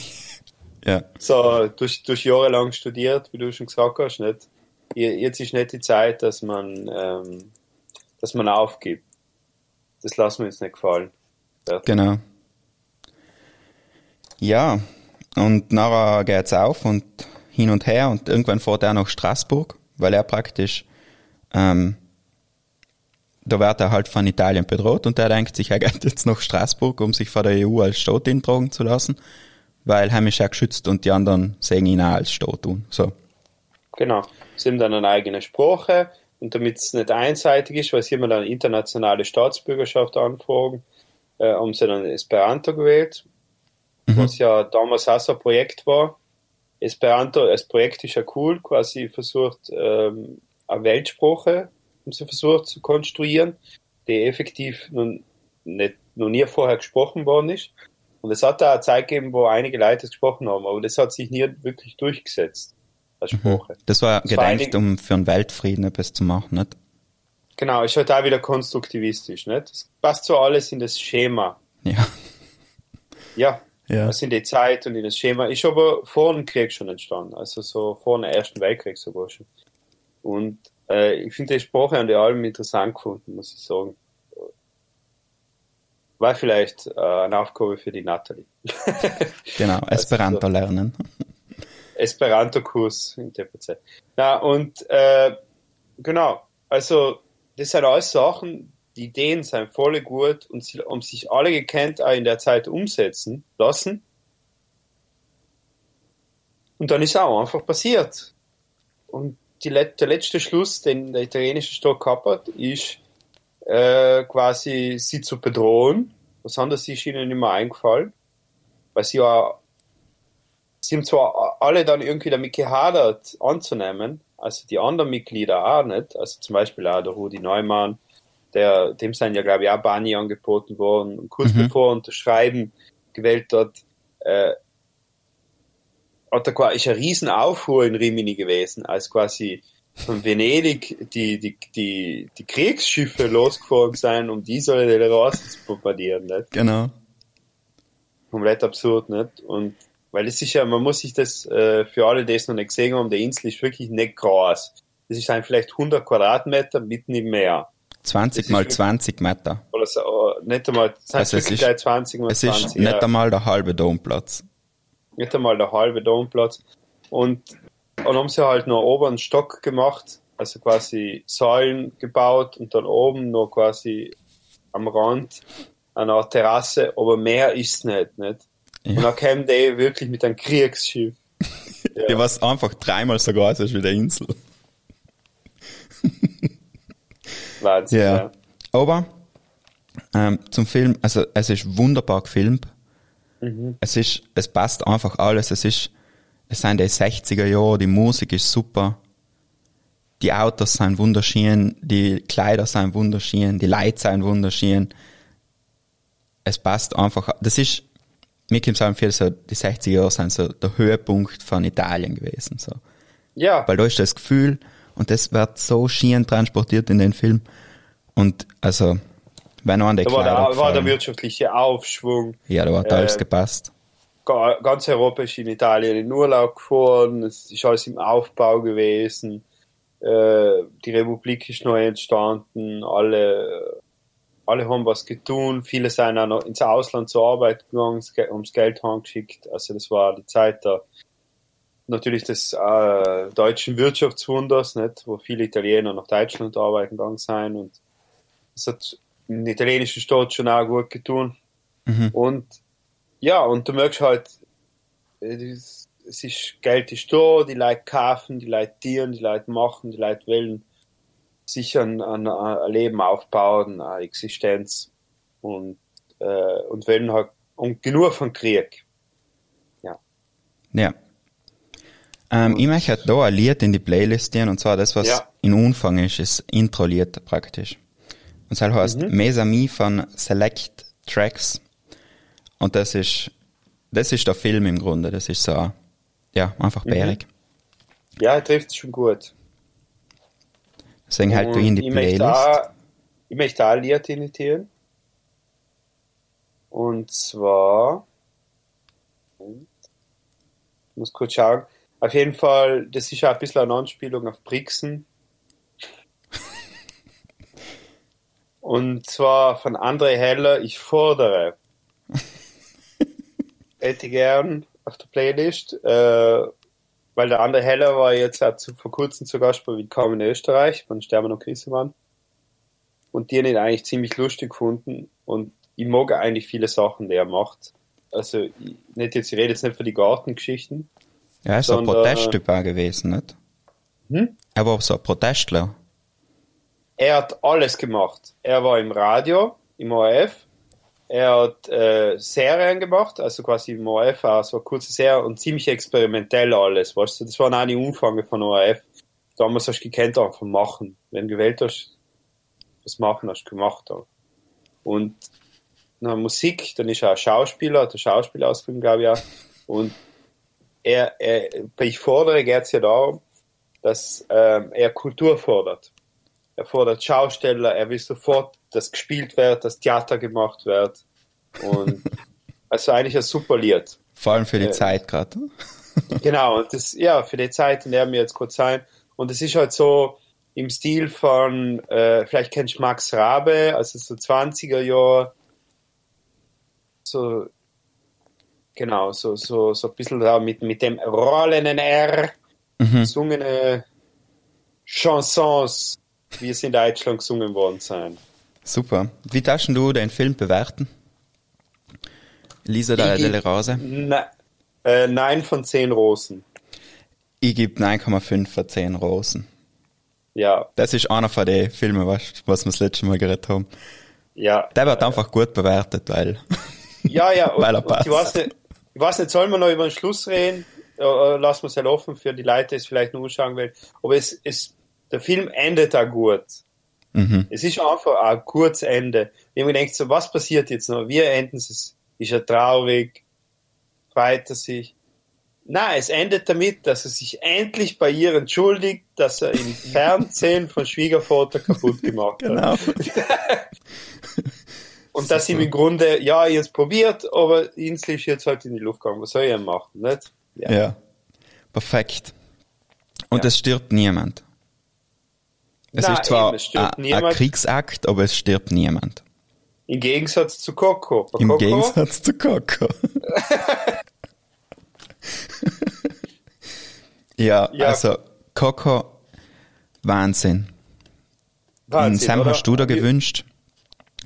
Ja. So, durch, durch Jahre lang studiert, wie du schon gesagt hast, nicht? Jetzt ist nicht die Zeit, dass man, ähm, dass man aufgibt. Das lassen wir uns nicht gefallen. Genau. Ja, und nachher geht's auf und hin und her und irgendwann fährt er nach Straßburg, weil er praktisch, ähm, da wird er halt von Italien bedroht und er denkt sich, er geht jetzt nach Straßburg, um sich von der EU als Staat eintragen zu lassen, weil heim ist er geschützt und die anderen sehen ihn auch als Staat tun. So. Genau. Sie haben dann eine eigene Sprache und damit es nicht einseitig ist, weil sie immer dann internationale Staatsbürgerschaft anfragen, äh, haben sie dann Esperanto gewählt, was ja damals auch so ein Projekt war. Esperanto als Projekt ist ja cool, quasi versucht, ähm, eine Weltsprache haben sie versucht zu konstruieren, die effektiv nun nicht, noch nie vorher gesprochen worden ist. Und es hat da eine Zeit gegeben, wo einige Leute es gesprochen haben, aber das hat sich nie wirklich durchgesetzt als Sprache. Das war Das war gedenkt, einig- um für einen Weltfrieden etwas zu machen, nicht? Genau, ist halt auch wieder konstruktivistisch, nicht? Das passt so alles in das Schema. Ja. Ja, Ja. das in die Zeit und in das Schema. Ist aber vor dem Krieg schon entstanden, also so vor dem Ersten Weltkrieg sogar schon. Und äh, ich finde die Sprache an die allem interessant gefunden, muss ich sagen. War vielleicht äh, eine Aufgabe für die Natalie. Genau, Also Esperanto lernen. Esperanto-Kurs in TPC. Na, und äh, genau, also das sind alles Sachen, die Ideen sind voll gut und sie haben sich alle gekannt auch in der Zeit umsetzen lassen. Und dann ist auch einfach passiert. Und let- der letzte Schluss, den der italienische Staat gehabt hat, ist äh, quasi sie zu bedrohen. Was anderes ist ihnen nicht mehr eingefallen. Weil sie ja sie haben zwar alle dann irgendwie damit gehadert anzunehmen, also die anderen Mitglieder auch nicht, also zum Beispiel auch der Rudi Neumann, der, dem sind ja glaube ich auch Bani angeboten worden und kurz Mhm. bevor er unterschreiben gewählt hat, äh, er quasi, ist ein Riesenaufruhr in Rimini gewesen, als quasi von Venedig die, die, die, die Kriegsschiffe losgefahren sind, um die Isole delle Rose zu bombardieren, nicht? Genau. komplett absurd, nicht? Und weil es ist ja, man muss sich das äh, für alle, die es noch nicht gesehen haben, der Insel ist wirklich nicht groß. Das ist ein vielleicht 100 Quadratmeter mitten im Meer. 20 ist mal wirklich- 20 Meter. Oder so, äh, nicht einmal, das heißt Also es ist- gleich 20 mal Es 20. ist nicht ja. einmal der halbe Domplatz. Nicht einmal der halbe Domplatz. Und dann haben sie halt noch oben einen Stock gemacht, also quasi Säulen gebaut und dann oben noch quasi am Rand eine Art Terrasse, aber mehr ist nicht, nicht? Und Ja. dann kämen die wirklich mit einem Kriegsschiff. Ja. was einfach dreimal so groß ist wie der Insel. Wahnsinn, Ja. ja. Aber ähm, zum Film, also es ist wunderbar gefilmt. Mhm. Es ist, es passt einfach alles. Es ist, es sind die 60er Jahre, die Musik ist super, die Autos sind wunderschön, die Kleider sind wunderschön, die Leute sind wunderschön. Es passt einfach, das ist, mir kommt es auch viel so, die 60er Jahre sind so der Höhepunkt von Italien gewesen, so. Ja, Weil da ist das Gefühl, und das wird so schön transportiert in den Film. Und, also, wenn noch an die da war der, war der wirtschaftliche Aufschwung. Ja, da hat alles äh, gepasst. Ga- Ganz Europa ist in Italien in Urlaub gefahren, es ist alles im Aufbau gewesen. Äh, Die Republik ist neu entstanden, alle, alle haben was getan, viele sind auch noch ins Ausland zur Arbeit gegangen, das Geld heimgeschickt. Also das war die Zeit der natürlich des äh, deutschen Wirtschaftswunders, nicht, wo viele Italiener nach Deutschland arbeiten gegangen sind und das hat den italienischen Staat schon auch gut getan. Mhm. Und ja, und du merkst halt, äh, es ist Geld ist da, die Leute kaufen, die Leute dienen, die Leute machen, die Leute wollen sich an, an ein Leben aufbauen, eine Existenz und, äh, und wollen halt und genug von Krieg. Ja. Ähm, ich möchte halt da ein Lied in die Playlist gehen, und zwar das, was Ja. in Umfang ist, ist Intro-Lied praktisch. Und das heißt Mhm. Mes Amis von Select Tracks. Und das ist, das ist der Film im Grunde. Das ist so, ja, einfach Mhm. bärig. Ja, er trifft es schon gut. Deswegen halt du in die ich möchte Playlist. auch, ich möchte auch ein Lied imitieren. Und zwar, ich muss kurz schauen, auf jeden Fall, das ist auch ein bisschen eine Anspielung auf Brixen. Und zwar von André Heller, ich fordere. Hätte gern auf der Playlist, äh, weil der André Heller war jetzt auch zu, vor kurzem zu Gast bei Willkommen in Österreich, von Sterben und Krisemann. Und die haben ihn eigentlich ziemlich lustig gefunden. Und ich mag eigentlich viele Sachen, die er macht. Also, ich, nicht jetzt, ich rede jetzt nicht für die Gartengeschichten. Ja, er ist so ein sondern- Protesttyp auch gewesen, nicht? Hm? Er war so ein Protestler. Er hat alles gemacht. Er war im Radio, im ORF. Er hat äh, Serien gemacht, also quasi im ORF auch so kurze Serie und ziemlich experimentell alles, weißt du. Das waren auch die Umfänge von ORF. Damals hast du gekannt einfach machen. Wenn du gewählt hast, was machen hast du gemacht. Auch. Und na, Musik, dann ist er auch Schauspieler, hat eine Schauspielausbildung, glaube ich auch. Und er, er, Ich fordere geht es ja darum, dass ähm, er Kultur fordert. Er fordert Schausteller, er will sofort, dass gespielt wird, dass Theater gemacht wird. Und also eigentlich ein super Lied. Vor allem für die Ja. Zeit gerade. Genau, und das, ja, für die Zeit, in der wir jetzt kurz sein. Und es ist halt so im Stil von, äh, vielleicht kennst du Max Rabe, also so 20er Jahre, so, genau, so, so, so ein bisschen da mit, mit dem rollenden R Mhm. gesungene Chansons, wie es in Deutschland gesungen worden sind. Super. Wie darfst du den Film bewerten? Lisa Ich- delle Rose? Na, äh, nein von zehn Rosen. Ich gebe 9,5 von 10 Rosen. Ja, Das ist einer von den Filmen, weißt, was wir das letzte Mal geredet haben. ja. Der wird einfach gut bewertet, weil Ja, ja, und, Weil er passt. ich, weiß nicht, ich weiß nicht, sollen wir noch über den Schluss reden? Äh, äh, lassen wir es halt offen für die Leute, die es vielleicht nur anschauen wollen. Aber es, es, der Film endet da gut. mhm. Es ist einfach ein kurzes Ende. Wenn man denkt, so, was passiert jetzt noch? Wie enden es? Ist er traurig? Freut er sich? Nein, es endet damit, dass er sich endlich bei ihr entschuldigt, dass er im Fernsehen von Schwiegervater kaputt gemacht hat. Genau. Und dass ihm im Grunde, ja, jetzt probiert, aber Insel ist jetzt halt in die Luft gegangen. Was soll ich machen, nicht? Ja. Perfekt. Und Ja. es stirbt niemand. Es Nein, ist zwar eben, ein. Kriegsakt, aber es stirbt niemand. Im Gegensatz zu Coco. Bei Im Coco, Gegensatz zu Coco. ja, Ja. also Coco, Wahnsinn. Wahnsinn, Sam oder? hast du da gewünscht.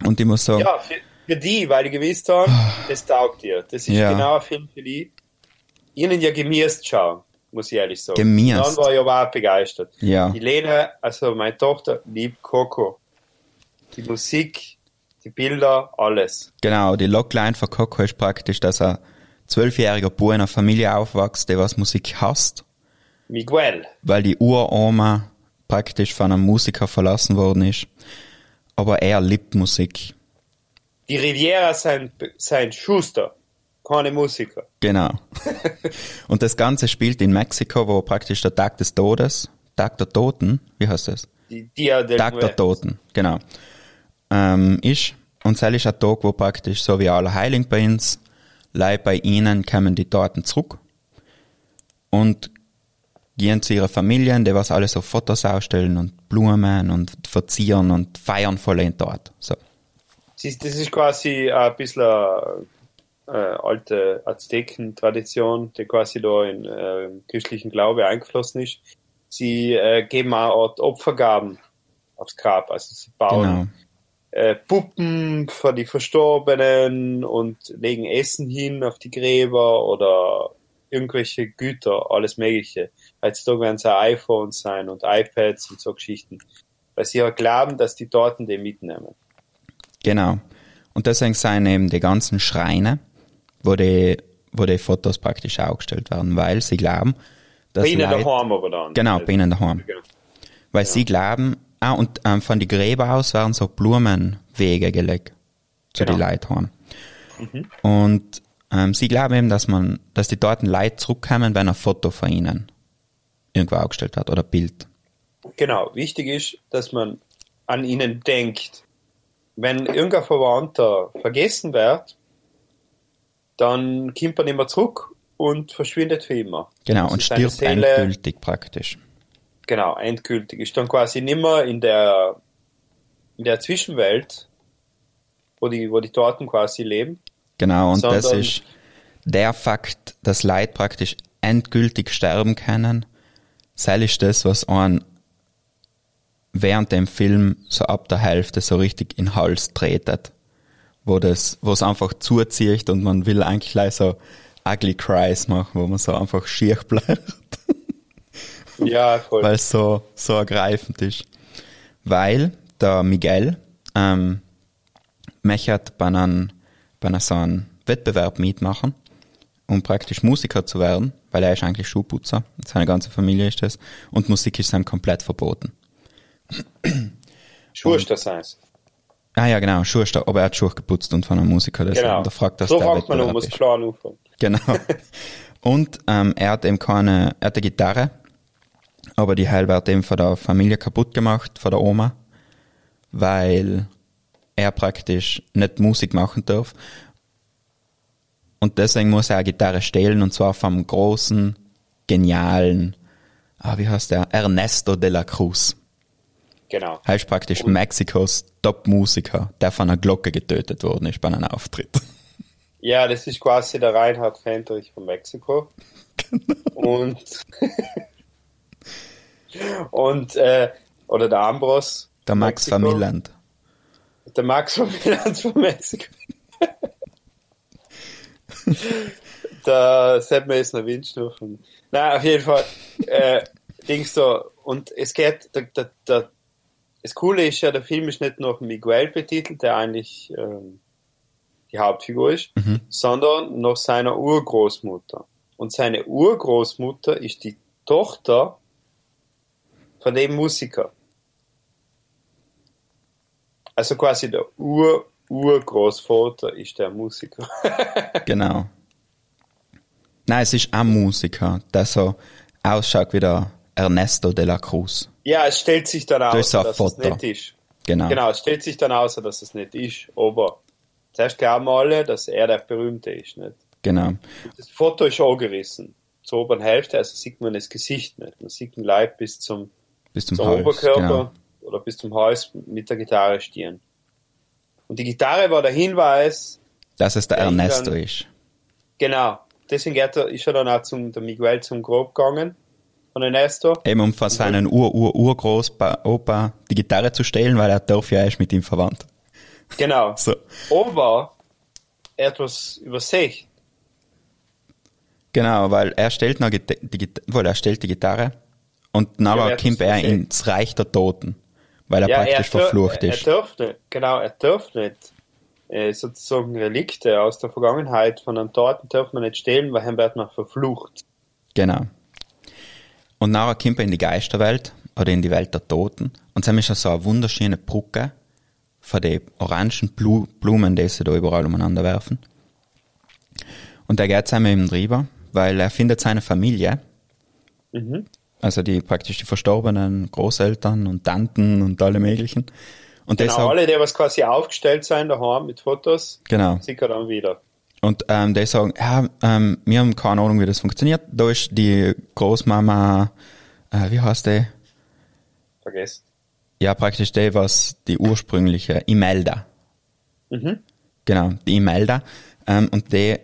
Und ich muss sagen, Ja, für, für die, weil die gewusst haben, das taugt dir. Das ist Ja. genau ein Film für die. Ihnen ja gemisst schauen, muss ich ehrlich sagen. Gemisst. Dann war ich aber auch begeistert. Ja. Die Lena, also meine Tochter, liebt Coco. Die Musik, die Bilder, alles. genau, die Logline von Coco ist praktisch, dass er zwölfjähriger Bub in einer Familie aufwächst, der was Musik hasst, Miguel. weil die Uroma praktisch von einem Musiker verlassen worden ist. Aber er liebt Musik. Die Riviera sein, sein Schuster, keine Musiker. Genau. Und das Ganze spielt in Mexiko, wo praktisch der Tag des Todes, Tag der Toten, wie heißt das? Dia del Tag der. Toten, genau. Ähm, ist. Und das ist ein Tag, wo praktisch so wie alle Heiling bei uns, leid bei ihnen kommen die Toten zurück und gehen zu ihren Familien, die was alles auf Fotos ausstellen und Blumen und verzieren und feiern voll in dort. So. Das ist, quasi ein bisschen äh, alte Azteken-Tradition, die quasi da in äh, christlichen Glaube eingeflossen ist. Sie äh, geben auch Art Opfergaben aufs Grab. Also sie bauen Genau. äh, Puppen für die Verstorbenen und legen Essen hin auf die Gräber oder irgendwelche Güter, alles Mögliche. Heutzutage werden es auch iPhones sein und iPads und so Geschichten. Weil sie ja glauben, dass die Torten die mitnehmen. Genau. Und deswegen sind eben die ganzen Schreine, wo die, wo die Fotos praktisch aufgestellt werden, weil sie glauben, dass Bei ihnen Leute- daheim aber dann. Genau, bei ihnen daheim. Genau. Weil sie glauben, ah, und ähm, von die Gräber aus werden so Blumenwege gelegt zu Genau. die Leuten heim. Und ähm, sie glauben eben, dass man, dass die dort Leute zurückkommen, wenn ein Foto von ihnen irgendwo aufgestellt hat oder ein Bild. Genau, wichtig ist, dass man an ihnen denkt. Wenn irgendein Verwandter vergessen wird, dann kommt er nicht mehr zurück und verschwindet für immer. Genau, Also und stirbt Seele- endgültig praktisch. Genau, endgültig. Ist dann quasi nicht mehr in der, in der Zwischenwelt, wo die, wo die Torten quasi leben. Genau, und das ist der Fakt, dass Leute praktisch endgültig sterben können. Sei ist das, was einen während dem Film so ab der Hälfte so richtig in den Hals tretet. Wo das, wo es einfach zuzieht und man will eigentlich gleich so ugly cries machen, wo man so einfach schier bleibt. Ja, voll. weil es so, so ergreifend ist. Weil der Miguel ähm, möchte bei einem, bei einem so einem Wettbewerb mitmachen, um praktisch Musiker zu werden, weil er ist eigentlich Schuhputzer, seine ganze Familie ist das, und Musik ist ihm komplett verboten. Schuster sein's. Ah ja, genau, Schuster, aber er hat Schuhe geputzt und von einem Musiker, deswegen Genau. da fragt, dass so fängt man um, muss ist. klar anfangen. Genau. Und ähm, er hat eben keine, er hat eine Gitarre, aber die Heil wird eben von der Familie kaputt gemacht, von der Oma, weil er praktisch nicht Musik machen darf. Und deswegen muss er eine Gitarre stehlen, und zwar vom großen, genialen, ah, wie heißt der? Ernesto de la Cruz. Genau. Er ist praktisch Mexikos Top-Musiker, der von einer Glocke getötet worden ist bei einem Auftritt. Ja, das ist quasi der Reinhard Fendrich von Mexiko. Und, und äh, oder der Ambros. Der Max Mexiko. van Milland. Der Max von Milan von Mexiko. der Sepp Messner Windstufen. Na, auf jeden Fall. Äh, Dings da. Und es geht, der, der, der, das Coole ist ja, der Film ist nicht noch Miguel betitelt, der eigentlich ähm, die Hauptfigur ist, sondern noch seiner Urgroßmutter. Und seine Urgroßmutter ist die Tochter von dem Musiker. Also quasi der Ur Urgroßvater ist der Musiker. Genau. Nein, es ist ein Musiker, der so ausschaut wie der Ernesto de la Cruz. ja, es stellt sich dann aus, dass Foto. es nicht ist. Genau. Genau, es stellt sich dann aus, dass es nicht ist. Aber zuerst glauben alle, dass er der Berühmte ist. Nicht? Genau. Das Foto ist angerissen. Zur oberen Hälfte, also sieht man das Gesicht nicht. Man sieht den Leib bis zum, Bis zum zum Hals. Oberkörper Genau. oder bis zum Hals mit der Gitarre stehen. Und die Gitarre war der Hinweis, Dass es der ich Ernesto dann- ist. genau, deswegen ist er dann auch zum, der Miguel zum Grab gegangen von Ernesto. Eben um von seinen Ur-Ur-Urgroßopa die Gitarre zu stehlen, weil er darf ja erst mit ihm verwandt. Genau. So. Aber er hat was übersehen. Genau, weil er stellt noch Gita- die, Gita- wohl, er stellt die Gitarre und Ja, wer hat kommt er ins Reich der Toten, weil er Ja, praktisch dür- verflucht er, ist. Er darf nicht, genau, er darf nicht äh, sozusagen Relikte aus der Vergangenheit von einem Toten darf man nicht stehlen, weil dann wird man verflucht. Genau. Und nachher kommt er in die Geisterwelt oder in die Welt der Toten. Und dann ist ja so eine wunderschöne Brücke von den orangen Blu Blumen, die sie da überall umeinander werfen. Und er geht zusammen eben drüber, weil er findet seine Familie. Also die praktisch die verstorbenen Großeltern und Tanten und alle möglichen. Und Genau, deshalb, alle, die was quasi aufgestellt sein daheim mit Fotos, genau. sieht er dann wieder. Und ähm, die sagen, ja, ähm, wir haben keine Ahnung, wie das funktioniert. Da ist die Großmama, äh, wie heißt die? Vergessen. Ja, praktisch die, was die ursprüngliche Imelda. Genau, die Imelda. Ähm, und die,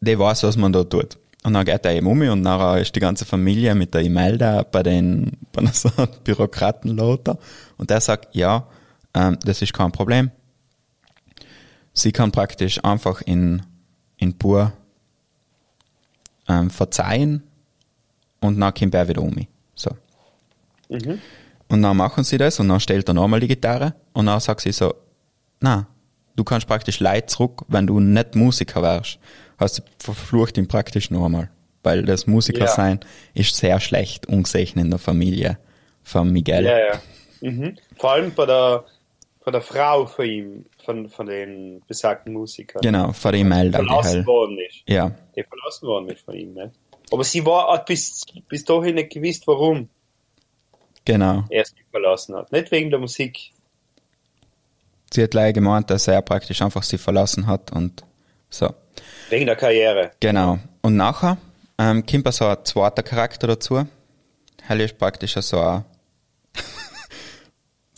die weiß, was man da tut. Und dann geht er eben um und nachher ist die ganze Familie mit der Imelda bei den, bei so einem Bürokratenloter. Und der sagt, ja, ähm, das ist kein Problem. Sie kann praktisch einfach in, in pur ähm, verzeihen und dann kommt er wieder um mich. So. Und dann machen sie das und dann stellt er nochmal die Gitarre und dann sagt sie so, na, du kannst praktisch Leid zurück, wenn du nicht Musiker wärst. Hast du verflucht ihn praktisch noch einmal. Weil das Musiker Ja. sein ist sehr schlecht ungesehen in der Familie von Miguel. Ja, ja. Mhm. Vor allem bei der, bei der Frau von ihm, von, von den besagten Musikern. Genau, von Imelda. die verlassen halt- worden ist. Ja, Die verlassen worden ist von ihm, nicht? Aber sie war, hat bis, bis dahin nicht gewusst, warum genau. er sie verlassen hat. Nicht wegen der Musik. Sie hat leider gemeint, dass er praktisch einfach sie verlassen hat und so. Wegen der Karriere. Genau. Und nachher ähm, kommt auch so ein zweiter Charakter dazu. Hell ist praktisch so ein,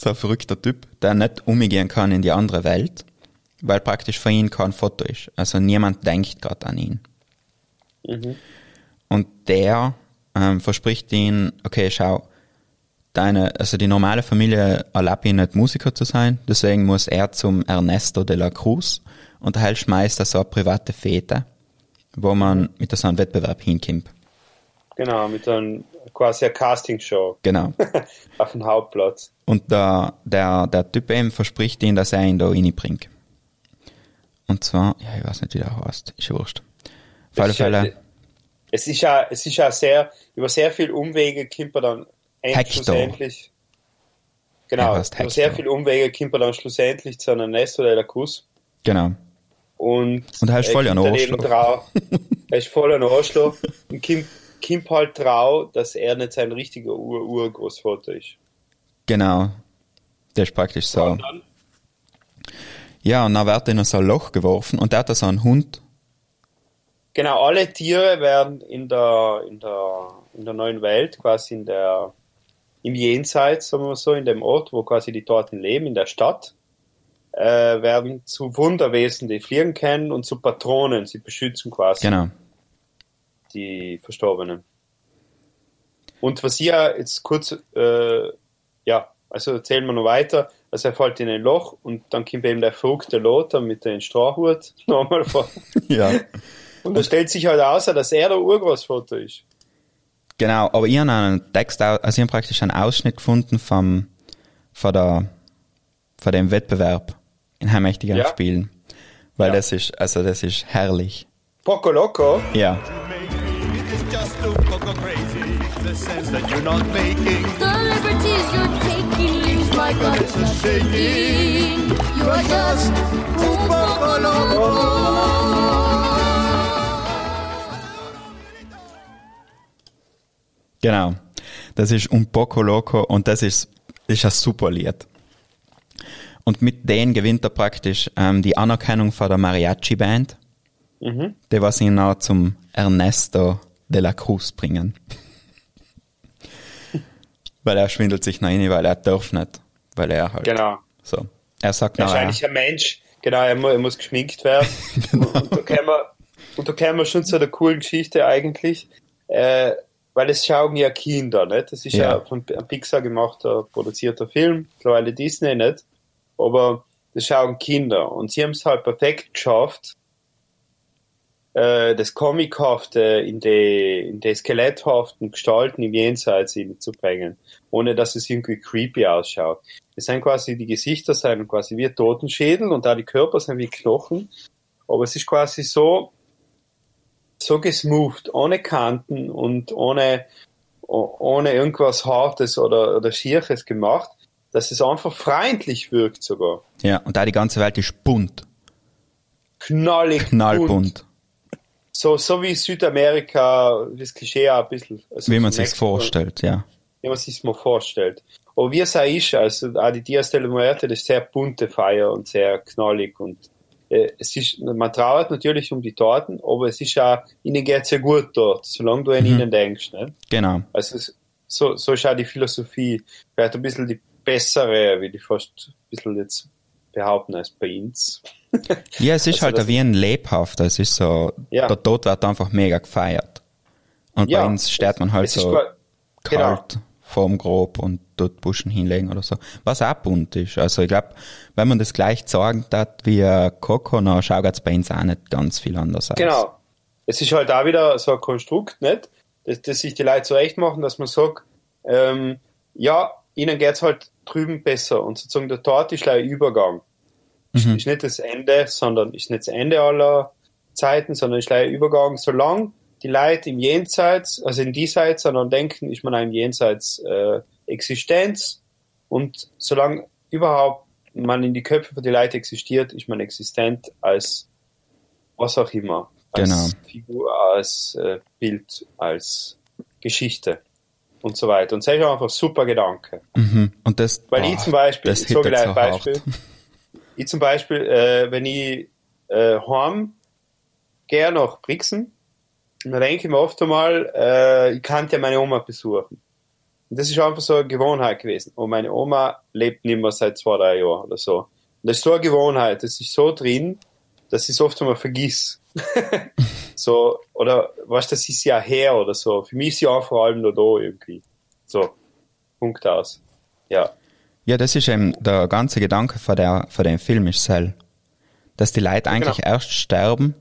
so ein verrückter Typ, der nicht umgehen kann in die andere Welt, weil praktisch für ihn kein Foto ist. Also niemand denkt gerade an ihn. Und der ähm, verspricht ihn, okay, schau, deine, also die normale Familie erlaubt ihn nicht Musiker zu sein, deswegen muss er zum Ernesto de la Cruz und halt schmeißt er so eine private Fete, wo man mit so einem Wettbewerb hinkommt. Genau, mit einem quasi einer Castingshow Genau. auf dem Hauptplatz. Und der, der, der Typ eben verspricht ihn, dass er ihn da reinbringt. Und zwar, ja, ich weiß nicht, wie der heißt, ist ja wurscht. Auf alle Es ist ja- Fälle, Es ist ja, es ist ja sehr, über sehr viel Umwege kommt er dann endlich Hector. schlussendlich. Genau, Er über sehr viel Umwege kommt er dann schlussendlich zu einem Ernesto de la Cruz. genau. Und, Und er ist voll ein kommt Arschloch. Er ist voll ein Arschloch und Kim, Kim halt trau, dass er nicht sein richtiger Ur-Urgroßvater ist. Genau. Der ist praktisch so. Und dann, Ja, und dann wird er in so ein Loch geworfen und der hat da so einen Hund. genau, alle Tiere werden in der, in der, in der neuen Welt, quasi in der, im Jenseits, sagen wir so, in dem Ort, wo quasi die Toten leben, in der Stadt, äh, werden zu Wunderwesen, die fliegen können und zu Patronen, sie beschützen quasi Genau. Die Verstorbenen. Und was hier jetzt kurz, äh, ja, also erzählen wir noch weiter. Also er fällt in ein Loch und dann kommt eben der verrückte Lothar mit dem Strohhut nochmal vor. Ja. Und da stellt sich halt aus, dass er der Urgroßvater ist. Genau, aber ich habe einen Text, also ich habe praktisch einen Ausschnitt gefunden vom, von, der, von dem Wettbewerb in heimmächtigen Ja. Spielen. Weil Ja. das ist, also das ist herrlich. Poco Loco, Ja. Too coco crazy. The sense that you're not making. The liberties you're taking leaves my It's shaking. You are just un poco loco. Genau. Das ist Un Poco Loco und das ist, ist ein super Lied. Und mit denen gewinnt er praktisch ähm, die Anerkennung von der Mariachi-Band, die was ihn auch zum Ernesto de la Cruz bringen. weil er schwindelt sich noch rein, weil er darf nicht. Weil er halt. genau. So. Er sagt nachher. eigentlich ein Mensch, genau, er, mu er muss geschminkt werden. Genau. und, da kämen wir, und da kämen wir schon zu der coolen Geschichte eigentlich, äh, weil es schauen ja Kinder, nicht? Das ist ja, Ja. von Pixar gemachter, produzierter Film, mittlerweile Disney nicht, aber das schauen Kinder und sie haben es halt perfekt geschafft, äh, das Comichafte in die, in die skeletthaften Gestalten im Jenseits hinzubringen, ohne dass es irgendwie creepy ausschaut. Es sind quasi, die Gesichter sind quasi wie Totenschädel und da die Körper sind wie Knochen, aber es ist quasi so, so gesmoothed, ohne Kanten und ohne, ohne irgendwas Hartes oder, oder Schierches gemacht, dass es einfach freundlich wirkt sogar. Ja, und da die ganze Welt ist bunt. Knallig, bunt. So, so wie Südamerika, das Klischee auch ein bisschen. Also Wie man Mexiko, vorstellt, ja. Wie man sich's mal vorstellt. Aber wie es auch ist, also auch die Dias de la Muerte, das ist sehr bunte Feier und sehr knallig und äh, es ist, man trauert natürlich um die Taten, aber es ist auch, ihnen geht's ja gut dort, solange du an ihnen denkst, ne? Genau. Also es- so, so ist auch die Philosophie, vielleicht ein bisschen die bessere, wie die fast ein bisschen jetzt behaupten, als bei uns. Ja, es ist Also halt wie ein lebhaft. Es ist so, Ja. der Tod wird einfach mega gefeiert. Und Ja, bei uns steht man halt Es so genau. kalt vorm Grab und dort Buschen hinlegen oder so. Was auch bunt ist. Also ich glaube, wenn man das gleich sagen hat wie Coco, dann schaut es bei uns auch nicht ganz viel anders aus. Genau. Es ist halt auch wieder so ein Konstrukt, nicht? Dass, dass sich die Leute so echt machen, dass man sagt, ähm, ja, ihnen geht's halt drüben besser. Und sozusagen der Tod ist ein Übergang. Ist, ist nicht das Ende, sondern ist nicht das Ende aller Zeiten, sondern ist ein Übergang. Solange die Leute im Jenseits, also in diesseits, sondern denken, ist man auch im Jenseits äh, Existenz. Und solange überhaupt man in die Köpfe von die Leute existiert, ist man existent als was auch immer. Als Genau. Figur, als äh, Bild, als Geschichte und so weiter. Und das ist einfach ein super Gedanke. Mhm. Und das, Weil boah, ich zum Beispiel, das gleich so ein Beispiel, hart. ich zum Beispiel, äh, wenn ich äh, heim gehe nach Brixen, dann denke ich mir oft einmal, äh, ich kann ja meine Oma besuchen. Und das ist einfach so eine Gewohnheit gewesen. Und meine Oma lebt nicht mehr seit zwei, drei Jahren oder so. Und das ist so eine Gewohnheit, das ist so drin, dass ich es oft einmal vergiss. so, oder was, das ist ja her oder so. Für mich ist sie auch vor allem nur da irgendwie. So, Punkt aus. Ja. Ja, das ist eben der ganze Gedanke von, der, von dem Film ist sel. Dass die Leute eigentlich genau. erst sterben,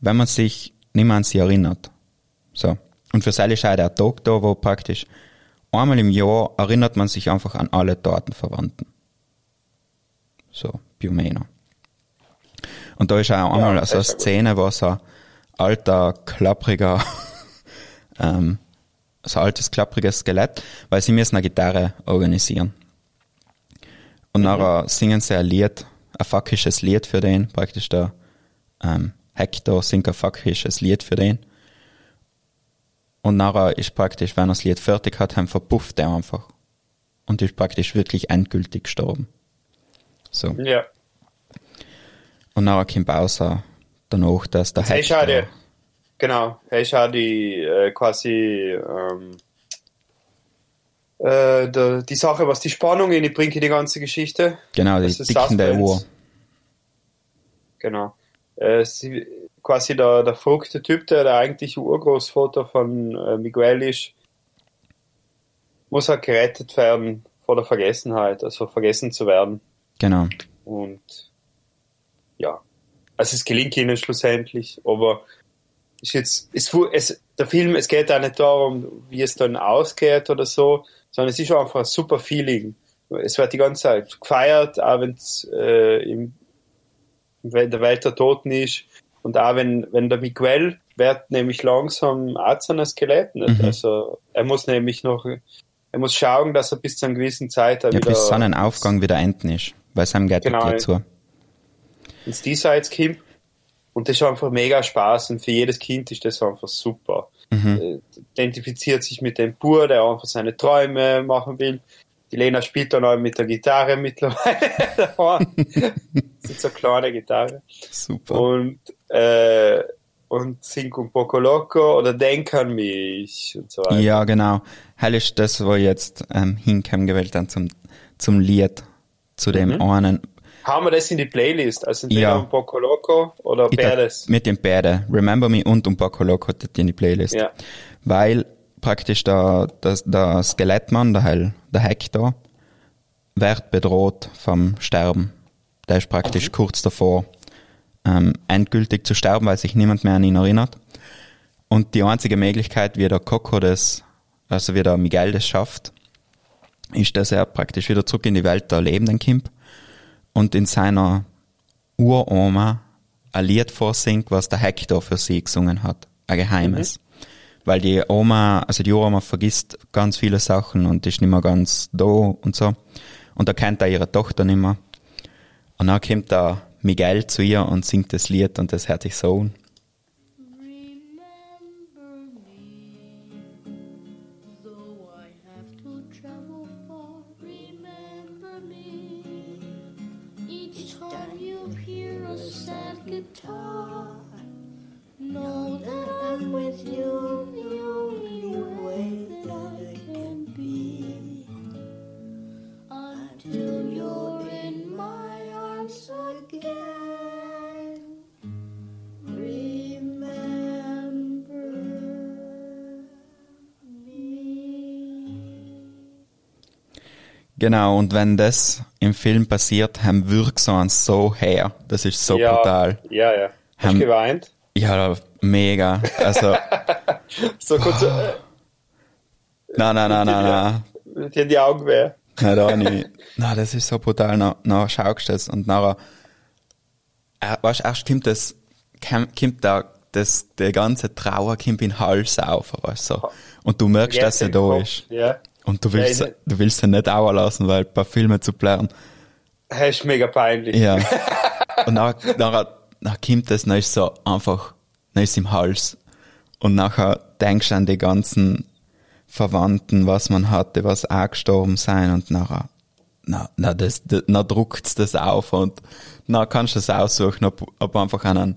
wenn man sich nicht mehr an sie erinnert. So. Und für Sel ist auch der Tag da, wo praktisch einmal im Jahr erinnert man sich einfach an alle Tatenverwandten. So, Biomena. Und da ist auch einmal das so eine ja. Szene, wo so ein alter, klappriger, ähm, so ein altes, klappriges Skelett, weil sie müssen eine Gitarre organisieren. Und nachher singen sie ein Lied, ein fuckisches Lied für den, praktisch der ähm, Hector singt ein fuckisches Lied für den. Und nachher ist praktisch, wenn er das Lied fertig hat, dann verpufft er einfach. Und ist praktisch wirklich endgültig gestorben. So. Ja. Und nachher kommt außer danach, dass der Das ist auch die, Hector, genau, das ist auch die äh, quasi ähm, äh, der, die Sache, was die Spannung in die bringt in die ganze Geschichte. genau, die Das ist dickende Suspense. Uhr. Genau. Äh, sie, quasi der, der verrückte Typ, der der eigentliche Urgroßvater von äh, Miguel ist, muss halt gerettet werden vor der Vergessenheit, also vergessen zu werden. Genau. Und ja, also es gelingt ihnen schlussendlich, aber ist jetzt, es, es, der Film, es geht auch nicht darum, wie es dann ausgeht oder so, sondern es ist einfach ein super Feeling. Es wird die ganze Zeit gefeiert, auch wenn es äh, im, in der Welt der Toten ist und auch wenn, wenn der Miguel wird nämlich langsam auch zu einem Skelett. Nicht? Mhm. Also er muss nämlich noch, er muss schauen, dass er bis zu einer gewissen Zeit Ja, wieder bis Sonnenaufgang wieder enden ist. Weil seinem geht Genau, wirklich ja. zu. ins Diesseits kommt. Und das ist einfach mega Spaß und für jedes Kind ist das einfach super. Äh, Identifiziert sich mit dem Bur, der einfach seine Träume machen will. Die Lena spielt dann auch mit der Gitarre mittlerweile. das ist so eine kleine Gitarre. Super. Und, äh, und singt un poco loco oder denk an mich und so weiter. Ja, genau. Hell ist das, wo jetzt ähm, hinkommen gewählt haben zum, zum Lied. Zu dem Mhm. einen. Haben wir das in die Playlist? Also entweder Ja. un poco loco oder Ich? Mit den beiden. Remember Me und ein Paco Loco hat in die Playlist. Ja. Weil praktisch der, der, der Skelettmann, der, Hell, der Hector, wird bedroht vom Sterben. Der ist Mhm. praktisch kurz davor, ähm, endgültig zu sterben, weil sich niemand mehr an ihn erinnert. Und die einzige Möglichkeit, wie der Coco das, also wie der Miguel das schafft, ist, dass er praktisch wieder zurück in die Welt der Lebenden kommt und in seiner Uroma ein Lied vorsingt, was der Hector für sie gesungen hat. Ein geheimes. Weil die Oma, also die Uroma vergisst ganz viele Sachen und ist nicht mehr ganz da und so. Und da kennt er ihre Tochter nicht mehr. Und dann kommt der Miguel zu ihr und singt das Lied und das hört sich so an. Genau, und wenn das im Film passiert, haben wirkt so her. Das ist so ja, brutal. Ja, ja. Hast du geweint? Ja, mega. Also, So kurz, äh, na, na, na, na, na. mit dir in die Augen weh. Nein, da nicht. Nein, das ist so brutal. Nach, nach schaust du das und nachher, äh, weißt, erst kommt das, kommt da, das, der ganze Trauer kommt in den Hals auf, weißt du. so. Und du merkst, dass er da ist. Ja. Und du willst, Ja, du willst ihn nicht auch lassen, weil ein paar Filme zu blären. Das ist mega peinlich. Ja. Und nachher, nachher, nachher kommt das, dann ist so einfach, dann ist im Hals. Und nachher denkst du an die ganzen Verwandten, was man hatte, was auch gestorben sein und nachher, na, na, das, das, na druckt's das auf und na kannst du das aussuchen, ob, ob einfach einen,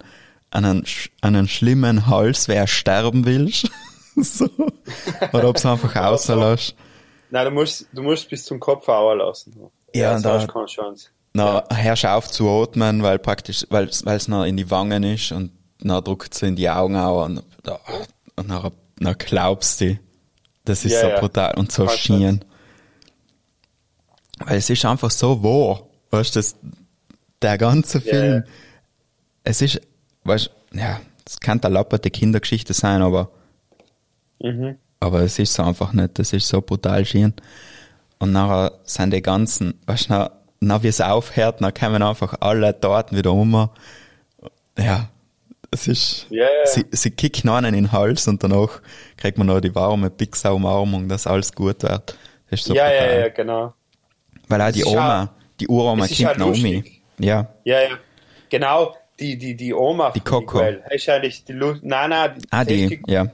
einen, sch- einen schlimmen Hals, wer sterben willst. so. Oder ob es einfach rauslässt. Nein, du musst, du musst bis zum Kopf auch lassen. Ja, sonst da- hast du keine Chance. Na, hörst auf zu atmen, weil praktisch, weil es noch in die Wangen ist und dann drückt es in die Augen auch und, da- und dann, dann glaubst du, das ist Ja, so ja. brutal und so schien. Weil es ist einfach so wahr, weißt du, der ganze Ja, Film, ja. es ist, weißt ja, es kann eine lapperte Kindergeschichte sein, aber Mhm. Aber es ist so einfach nicht, das ist so brutal schön. Und nachher sind die ganzen, weißt du, na, wie es aufhört, dann kommen einfach alle dort wieder um. Ja, es ist, Ja, ja. sie, sie kicken einen in den Hals und danach kriegt man noch die warme Pixar-Umarmung, dass alles gut wird. Das ist so ja, ja, brutal. ja, genau. Weil auch die Oma, auch- die Uroma kommt noch um. Ja, Ja, ja. Genau, die, die, die Oma Die Coco. Das ist eigentlich die Lu Nein, nein, ah, das ist die, ja.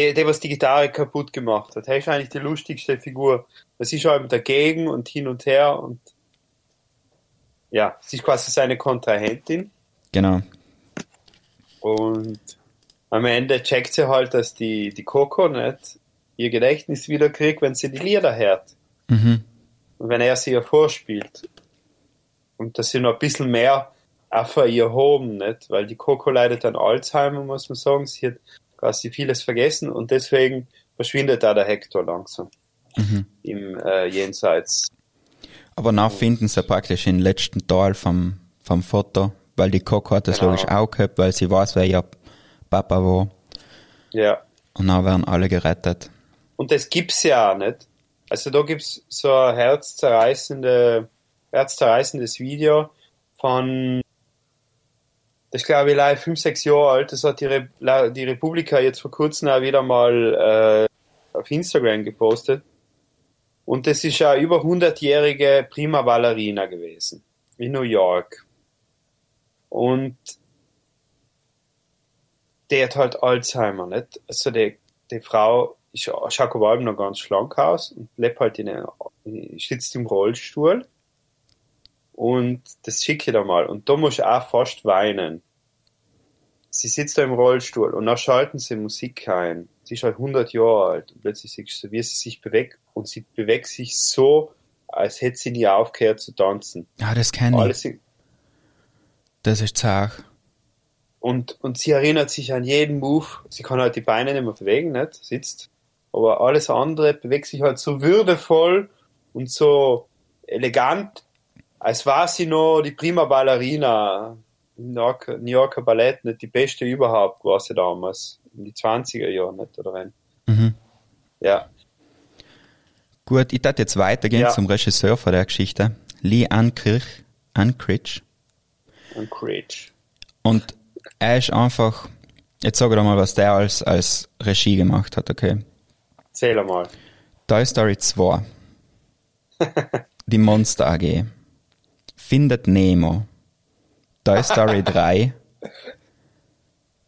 Der, der, was die Gitarre kaputt gemacht hat. Er ist eigentlich die lustigste Figur. Das ist halt dagegen und hin und her und ja, sie ist quasi seine Kontrahentin Genau. und am Ende checkt sie halt, dass die, die Coco nicht ihr Gedächtnis wieder kriegt, wenn sie die Lieder hört. Mhm. Und wenn er sie ihr vorspielt. Und dass sie noch ein bisschen mehr für ihr haben, nicht? Weil die Coco leidet an Alzheimer, muss man sagen. Sie hat quasi vieles vergessen und deswegen verschwindet da der Hector langsam im äh, Jenseits. Aber dann finden sie praktisch den letzten Teil vom, vom Foto, weil die Coco hat das Genau. logisch auch gehabt, weil sie weiß, wer ihr Papa war. Ja. Und dann werden alle gerettet. Und das gibt's ja auch nicht. Also da gibt's so ein herzzerreißende, herzzerreißendes Video von, das glaube ich live fünf, sechs Jahre alt. Das hat die, Re die Republika jetzt vor kurzem auch wieder mal äh, auf Instagram gepostet. Und das ist ja über 100-jährige Prima Ballerina gewesen. In New York. Und der hat halt Alzheimer, nicht? Also die, die Frau ist, schaut allem noch ganz schlank aus und lebt halt in einer, sitzt im Rollstuhl. Und das schicke ich da mal. Und da muss ich auch fast weinen. Sie sitzt da im Rollstuhl und dann schalten sie Musik ein. Sie ist halt 100 Jahre alt und plötzlich siehst du, wie sie sich bewegt. Und sie bewegt sich so, als hätte sie nie aufgehört zu tanzen. Ja, das kenne ich. Alles, Das ist zart. Und, und sie erinnert sich an jeden Move. Sie kann halt die Beine nicht mehr bewegen, nicht? Sitzt. Aber alles andere bewegt sich halt so würdevoll und so elegant, als war sie noch die Prima Ballerina New Yorker, New Yorker Ballett nicht die beste überhaupt quasi damals. In die 20er Jahre nicht, oder wenn? Mhm. Ja. Gut, ich darf jetzt weitergehen Ja. zum Regisseur von der Geschichte. Lee Ankirch, Ankridge. Und Cringe. Und er ist einfach, jetzt sag doch mal, was der als, als Regie gemacht hat, okay? Zähl mal. Toy Story 2. Die Monster AG. Findet Nemo. Toy Story 3.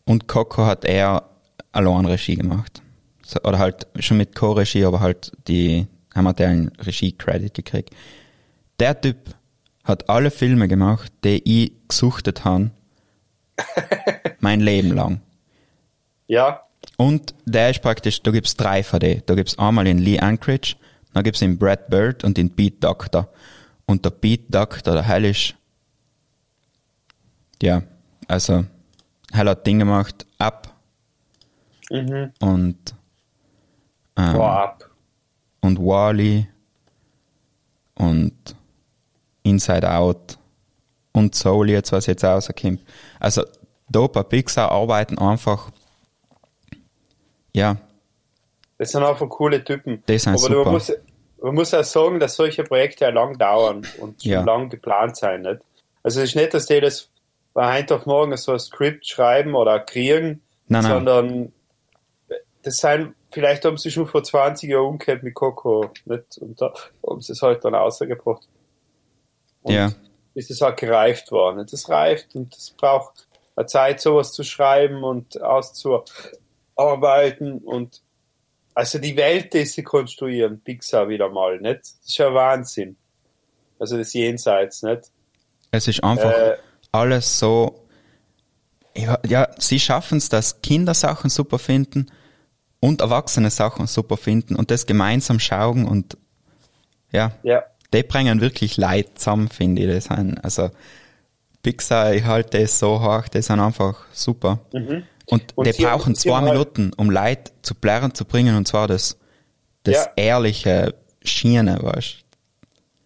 Und Coco hat er allein Regie gemacht. So, oder halt schon mit Co-Regie, aber halt die, haben wir einen Regie-Credit gekriegt. Der Typ hat alle Filme gemacht, die ich gesuchtet habe. mein Leben lang. Ja, Und der ist praktisch, da gibt's drei von denen. Da gibt's einmal den Lee Anchorage, dann gibt's den Brad Bird und den Pete Doctor. Und der Pete Doctor, der Hell ist, ja, also, Hell hat Ding gemacht, Up mhm. und, ähm, War ab. und Wally und Inside Out und Soul jetzt, was jetzt rauskommt. Also, da bei Pixar arbeiten einfach, ja, Das sind einfach coole Typen. Die sind Aber super. Man muss, man muss auch sagen, dass solche Projekte ja lang dauern und Ja. lang geplant sein. Nicht? Also es ist nicht, dass die das von heute auf morgen so ein Skript schreiben oder kriegen, Nein, nein. sondern das sein, vielleicht haben sie schon vor 20 Jahren umgekehrt mit Coco nicht? und da haben sie es halt dann rausgebracht. Und Ja. ist es halt gereift worden. Das reift und das braucht eine Zeit, sowas zu schreiben und auszuarbeiten und also die Welt, die sie konstruieren, Pixar wieder mal, nicht? Das ist ja Wahnsinn. Also das Jenseits, nicht? Es ist einfach Äh, alles so. Ja, ja sie schaffen es, dass Kinder Sachen super finden und Erwachsene Sachen super finden und das gemeinsam schauen und ja, Ja, die bringen wirklich Leid zusammen, finde ich. Das also Pixar, ich halte das so hoch, die sind einfach super. Mhm. Und die sie haben- brauchen zwei halt- Minuten, um Leid zu blären zu bringen und zwar das, das Ja. ehrliche Schiene, weißt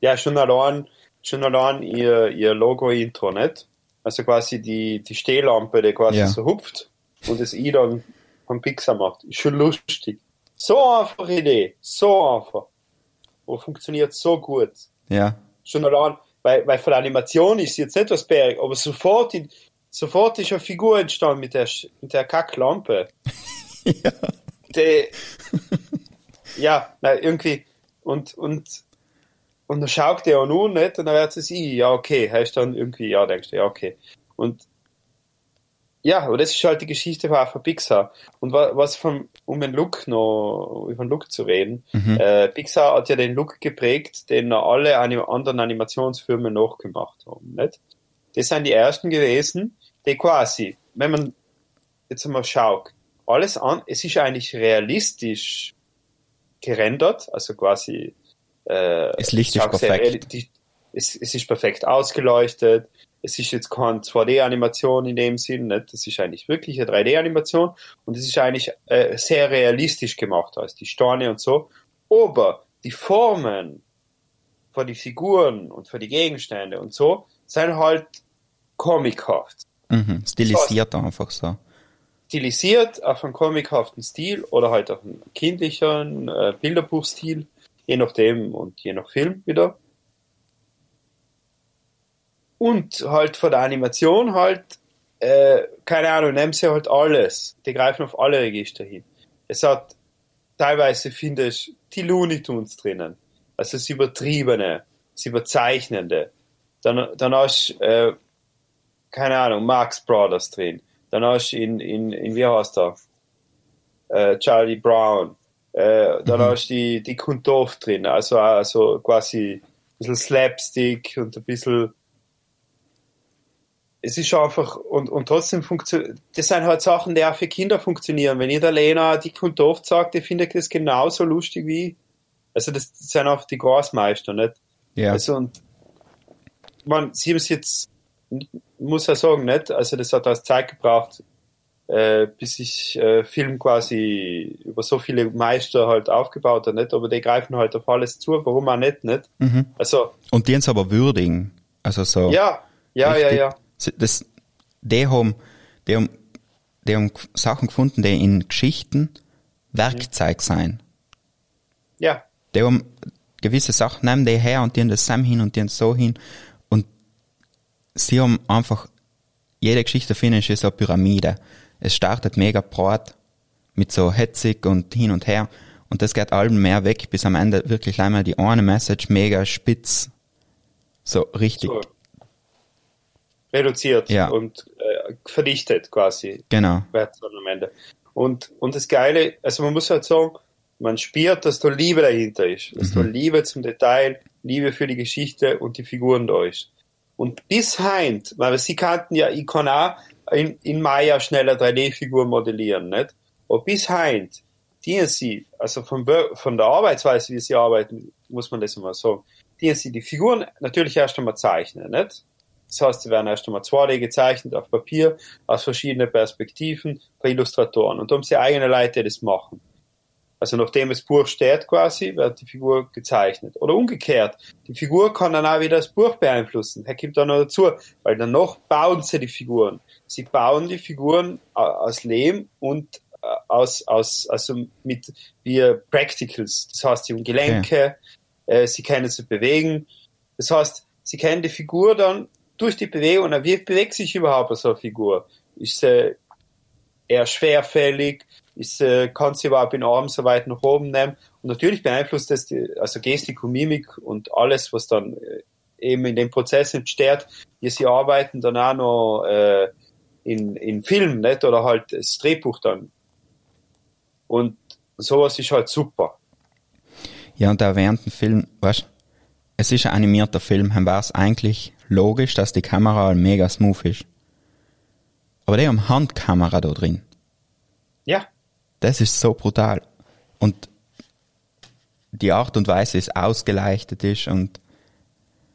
ja, schon allein, schon allein ihr, ihr Logo-Intro, nicht? Also quasi die, die Stehlampe, die quasi Ja. so hupft und das I dann von Pixar macht. Ist schon lustig. So einfach Idee, so einfach. Aber funktioniert so gut. Ja. schon allein, weil, weil von der Animation ist jetzt nicht was Berg, aber sofort, in, sofort ist eine Figur entstanden mit der, mit der Kacklampe. ja. Die, ja, na, irgendwie, und, und, und dann schaut der auch nur nicht, und dann wird es ich, ja, okay, heißt dann irgendwie, ja, denkst du, ja, okay. Und, ja, aber das ist halt die Geschichte von Pixar. Und wa- was vom, um den Look noch, über den Look zu reden, Mhm. äh, Pixar hat ja den Look geprägt, den noch alle anim anderen Animationsfilme nachgemacht haben, nicht? Das sind die ersten gewesen, die quasi, wenn man jetzt einmal schaut, alles an, es ist eigentlich realistisch gerendert, also quasi, äh, Das Licht ist perfekt. die- Es, es ist perfekt ausgeleuchtet, es ist jetzt keine 2D-Animation in dem Sinn, nicht? das ist eigentlich wirklich eine 3D-Animation und es ist eigentlich äh, sehr realistisch gemacht, also die Steine und so. Aber die Formen für die Figuren und für die Gegenstände und so sind halt comichaft. Mhm. Stilisiert einfach so. Stilisiert auf einen comichaften Stil oder halt auf einen kindlichen äh, Bilderbuchstil, je nachdem und je nach Film wieder. Und halt von der Animation halt, äh, keine Ahnung, nehmen sie halt alles. Die greifen auf alle Register hin. Es hat teilweise, finde ich, die Looney Tunes drinnen. Also das Übertriebene, das Überzeichnende. Dann, dann hast du, äh, keine Ahnung, Marx Brothers drin. Dann hast du in, in, in wie heißt der? Äh, Charlie Brown. Äh, dann hast du die, die Kuntoff drin. Also, also quasi ein bisschen Slapstick und ein bisschen es ist einfach, und, und trotzdem funktioniert, das sind halt Sachen, die auch für Kinder funktionieren. Wenn ihr der Lena die Kuntoff sagt, die findet das genauso lustig wie, also das, das sind auch die Großmeister, nicht? Ja. Also und man, sie haben es jetzt, muss ja sagen, nicht? Also das hat als Zeit gebraucht, äh, bis ich äh, Film quasi über so viele Meister halt aufgebaut hat, nicht? Aber die greifen halt auf alles zu, warum auch nicht, nicht? Mhm. Also, Und die uns aber würdigen. Also so. ja, ja, ja, richtig- ja. Das, die haben, die haben, die haben Sachen gefunden, die in Geschichten Werkzeug sein. Ja, Die haben gewisse Sachen, nehmen die her und die haben das Sam hin und die haben so hin. Sie haben einfach, jede Geschichte finde ich ist so eine Pyramide. Es startet mega breit, mit so hetzig und hin und her. Und das geht allem mehr weg, bis am Ende wirklich einmal die eine Message mega spitz. So richtig. so. Reduziert Ja. und äh, verdichtet quasi. Genau. am Ende. Und, und das Geile, also man muss halt sagen, man spürt, dass da Liebe dahinter ist. Dass da Liebe zum Detail, Liebe für die Geschichte und die Figuren da ist. Und bis heint, weil sie kannten ja, ich kann auch in, in Maya schneller 3D-Figur modellieren, nicht? Aber bis heint, dienen sie, also von, von der Arbeitsweise, wie sie arbeiten, muss man das mal sagen, dienen sie die Figuren natürlich erst einmal zeichnen, nicht? Das heißt, sie werden erst einmal 2D gezeichnet auf Papier, aus verschiedenen Perspektiven, bei Illustratoren. Und haben sie eigene Leute, das machen. Also nachdem das Buch steht quasi, wird die Figur gezeichnet. Oder umgekehrt. Die Figur kann dann auch wieder das Buch beeinflussen. Er kommt dann noch dazu, weil danach bauen sie die Figuren. Sie bauen die Figuren aus Lehm und äh, aus, aus, also mit, wie Practicals. Das heißt, sie haben Gelenke, äh, sie können sie bewegen. Das heißt, sie kennen die Figur dann durch die Bewegung. Wie bewegt sich überhaupt so eine Figur? Ist sie eher schwerfällig? Ist, äh, kann sie überhaupt den Arm so weit nach oben nehmen? Und natürlich beeinflusst das die, also Gestik und Mimik und alles, was dann äh, eben in dem Prozess entsteht. Wie sie arbeiten dann auch noch äh, in, in Film, nicht? Oder halt das Drehbuch dann. Und sowas ist halt super. Ja, und auch während dem Film, weißt es ist ein animierter Film, dann war es eigentlich logisch, dass die Kamera mega smooth ist. Aber die haben Handkamera da drin. Ja, Das ist so brutal. Und die Art und Weise, wie es ausgeleuchtet ist und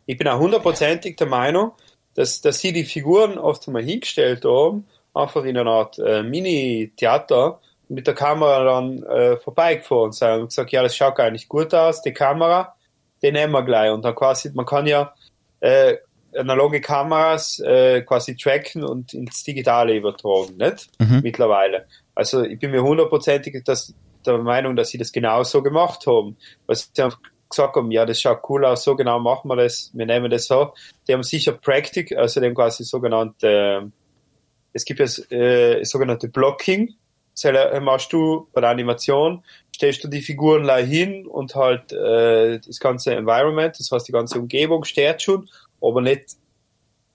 ich bin auch hundertprozentig der Meinung, dass, dass sie die Figuren oft mal hingestellt haben, einfach in einer Art äh, Mini-Theater, mit der Kamera dann äh, vorbeigefahren sind und gesagt, ja, das schaut gar nicht gut aus, die Kamera, die nehmen wir gleich. Und dann quasi, man kann ja äh, analoge Kameras äh, quasi tracken und ins Digitale übertragen, nicht? Mittlerweile. Also ich bin mir hundertprozentig der Meinung, dass sie das genau so gemacht haben. Weil sie haben gesagt haben, ja, das schaut cool aus, so genau machen wir das, wir nehmen das so. Die haben sicher Practic, also die haben quasi sogenannte, äh, es gibt ja äh, sogenannte Blocking, das machst du bei der Animation, stellst du die Figuren gleich hin und halt äh, das ganze Environment, das heißt die ganze Umgebung steht schon, aber nicht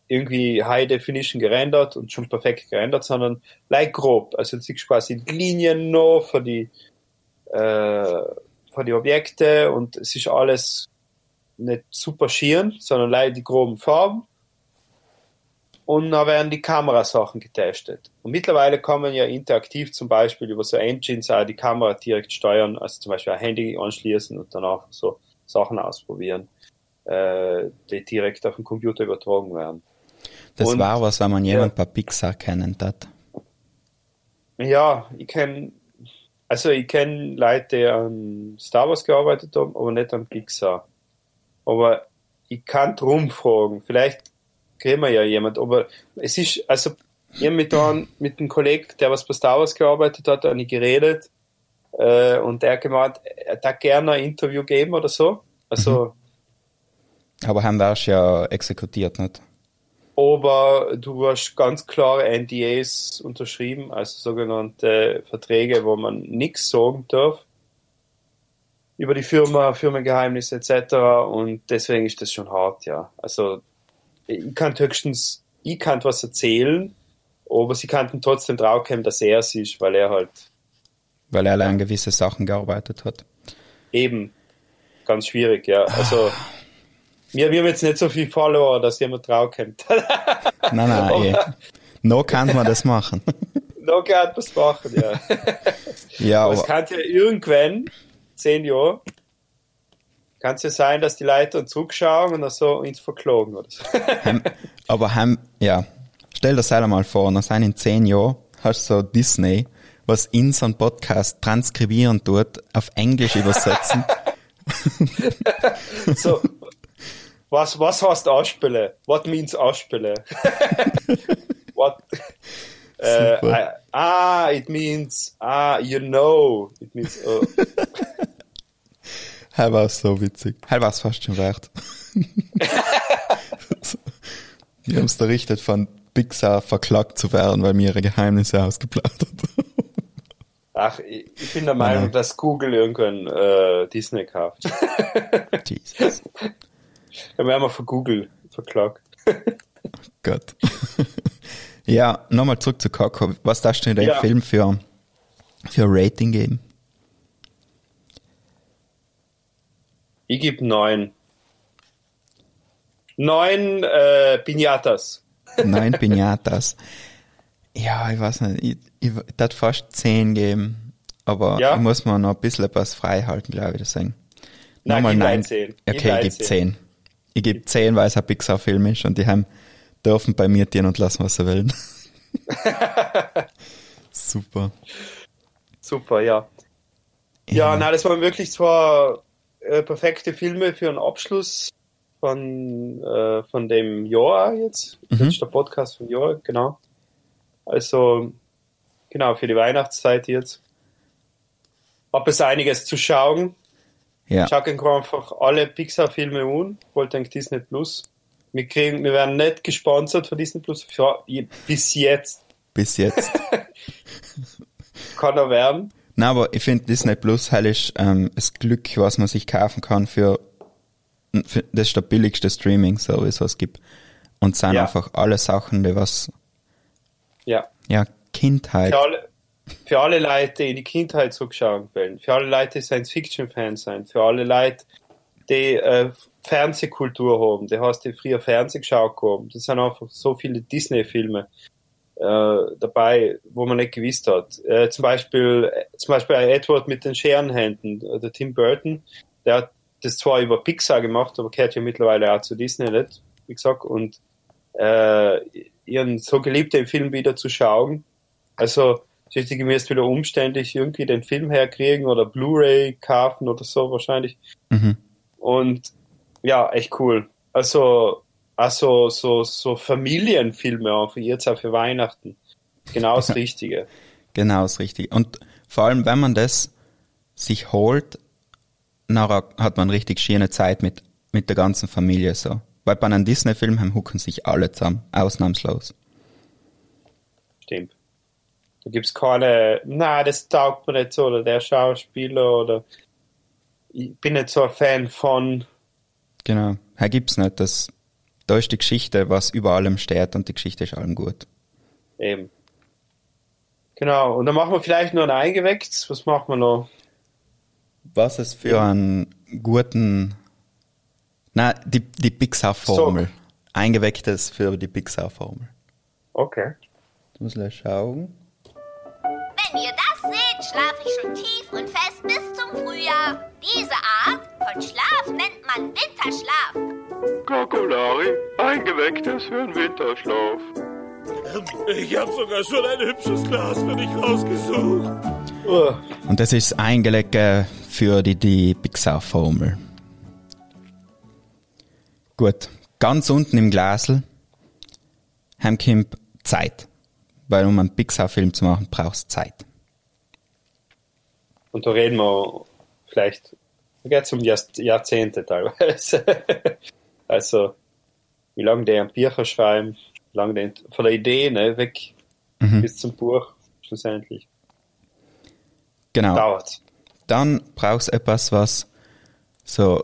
irgendwie High Definition gerendert und schon perfekt gerendert, sondern leicht grob. Also du siehst quasi die Linien noch für die, äh, für die Objekte und es ist alles nicht super schieren, sondern leicht die groben Farben. Und dann werden die Kamerasachen getestet. Und mittlerweile kann man ja interaktiv zum Beispiel über so Engines auch die Kamera direkt steuern, also zum Beispiel ein Handy anschließen und danach so Sachen ausprobieren, äh, die direkt auf den Computer übertragen werden. Das Und- war was, wenn man ja. jemand bei Pixar kennen hat. Ja, ich kenne, also ich kenne Leute, die an Star Wars gearbeitet haben, aber nicht an Pixar. Aber ich kann drum fragen. Vielleicht kriegen wir ja jemand. Aber es ist, also ich habe mit, einem- mit einem Kollegen, der was bei Star Wars gearbeitet hat, habe ich geredet. Äh, und der hat gemeint, er hat gerne ein Interview geben oder so. Also, Aber haben wir ja exekutiert, nicht? Aber du hast ganz klare NDAs unterschrieben, also sogenannte Verträge, wo man nichts sagen darf über die Firma, Firmengeheimnisse etc. Und deswegen ist das schon hart, ja. Also ich kann höchstens, ich kann was erzählen, aber sie kannten trotzdem draufkommen, dass er es ist, weil er halt Weil er an gewisse Sachen gearbeitet hat. eben ganz schwierig, ja. Also wir, wir haben jetzt nicht so viel Follower, dass jemand draufkommt. Nein, nein, eh. No kann man das machen. noch kann was machen, ja. ja, Aber es kann ja irgendwann, zehn Jahre, kann es ja sein, dass die Leute dann zurückschauen und dann so uns verklagen oder so. heim, aber heim, ja. Stell dir selber mal vor, nach seinen zehn Jahren hast du so Disney, was in so einen Podcast transkribieren tut, auf Englisch übersetzen. so was, was heißt ausspielen? What means ausspielen? what? Äh. I- ah, it means, ah, you know. It means, oh. Hell war so witzig. Hell war es fast schon wert. wir haben es errichtet von Pixar verklagt zu werden, weil wir ihre Geheimnisse ausgeplaudert haben. Ach, ich, ich bin der Meinung, Nein. dass Google irgendwann äh, Disney kauft. Jesus. Dann werden wir von Google verklagt. Gott. ja, nochmal zurück zu Coco. Was darfst du in deinem Ja. Film für, für ein Rating geben? Ich gebe neun. Neun äh, Pinatas. Nein, Pinatas. Ja, ich weiß nicht. Ich, ich, ich darf fast 10 geben. Aber Ja? ich muss mir noch ein bisschen etwas frei halten, glaube ich, deswegen. Nein, Nochmal nein. ein 10. Gib Okay, gebe 10. 10. Ich gebe 10, weil es ein Pixar-Film ist und die haben dürfen bei mir dienen und lassen, was sie wollen. Super. Super, ja. Ja, nein, das waren wirklich zwar äh, perfekte Filme für einen Abschluss von, äh, von dem Jahr jetzt. Mhm. Letzter Podcast vom Jahr, genau. Also, genau, für die Weihnachtszeit jetzt. Hab es einiges zu schauen. Ja, Schaut einfach alle Pixar-Filme an, wollt denkt Disney Plus. Wir kriegen, wir werden nicht gesponsert von Disney Plus, für, bis jetzt bis jetzt. kann er werden. Nein, aber ich finde Disney Plus hell ist ähm, das Glück, was man sich kaufen kann für, für das ist der billigste Streaming-Service, was es gibt. Und es sind Ja. einfach alle Sachen, die was, Ja. ja, Kindheit. Für alle, für alle Leute, die in die Kindheit zurückschauen wollen, für alle Leute, die Science-Fiction-Fans sind, für alle Leute, die äh, Fernsehkultur haben, die hast die früher Fernseh geschaut haben. Das sind einfach so viele Disney-Filme äh, dabei, wo man nicht gewusst hat. Äh, zum Beispiel, zum Beispiel Edward mit den Scherenhänden, der Tim Burton, der hat das zwar über Pixar gemacht, aber gehört ja mittlerweile auch zu Disney, nicht? Wie gesagt, und äh, ihren so geliebt, den Film wieder zu schauen. Also, richtig müsst wieder umständlich irgendwie den Film herkriegen oder Blu-ray kaufen oder so wahrscheinlich. Mhm. Und ja, echt cool. Also, also so, so Familienfilme einfach jetzt auch für Weihnachten. Genau das Richtige. Genau, ist richtig. Und vor allem, wenn man das sich holt, nachher hat man richtig schöne Zeit mit, mit der ganzen Familie so. Weil bei einem Disney-Film haben hucken sich alle zusammen, ausnahmslos. Da gibt's keine, na, das taugt mir nicht so, oder der Schauspieler, oder ich bin nicht so ein Fan von, Genau. Hier gibt's nicht. Das, da ist die Geschichte, was über allem steht und die Geschichte ist allem gut. eben. Genau, und dann machen wir vielleicht noch ein Eingewächs. Was machen wir noch? Was es für einen guten, na, die, die Pixar-Formel. Eingewecktes für die Pixar-Formel. Okay. Ich muss gleich schauen. Wenn ihr das seht, schlafe ich schon tief und fest bis zum Frühjahr. Diese Art von Schlaf nennt man Winterschlaf. Kakolari, eingewecktes für den Winterschlaf. Ich habe sogar schon ein hübsches Glas für dich rausgesucht. Uh, Und das ist Eingelecke für die, die Pixar-Formel. Gut. Ganz unten im Glasel haben kommt Zeit. Weil um einen Pixar-Film zu machen, brauchst Zeit. und da reden wir vielleicht, geht's um Jahr, Jahrzehnte teilweise. also, wie lange die ein Bücher schreiben, wie lange die von der Idee ne, weg bis zum Buch schlussendlich. Genau. Dauert. Dann brauchst du etwas, was so,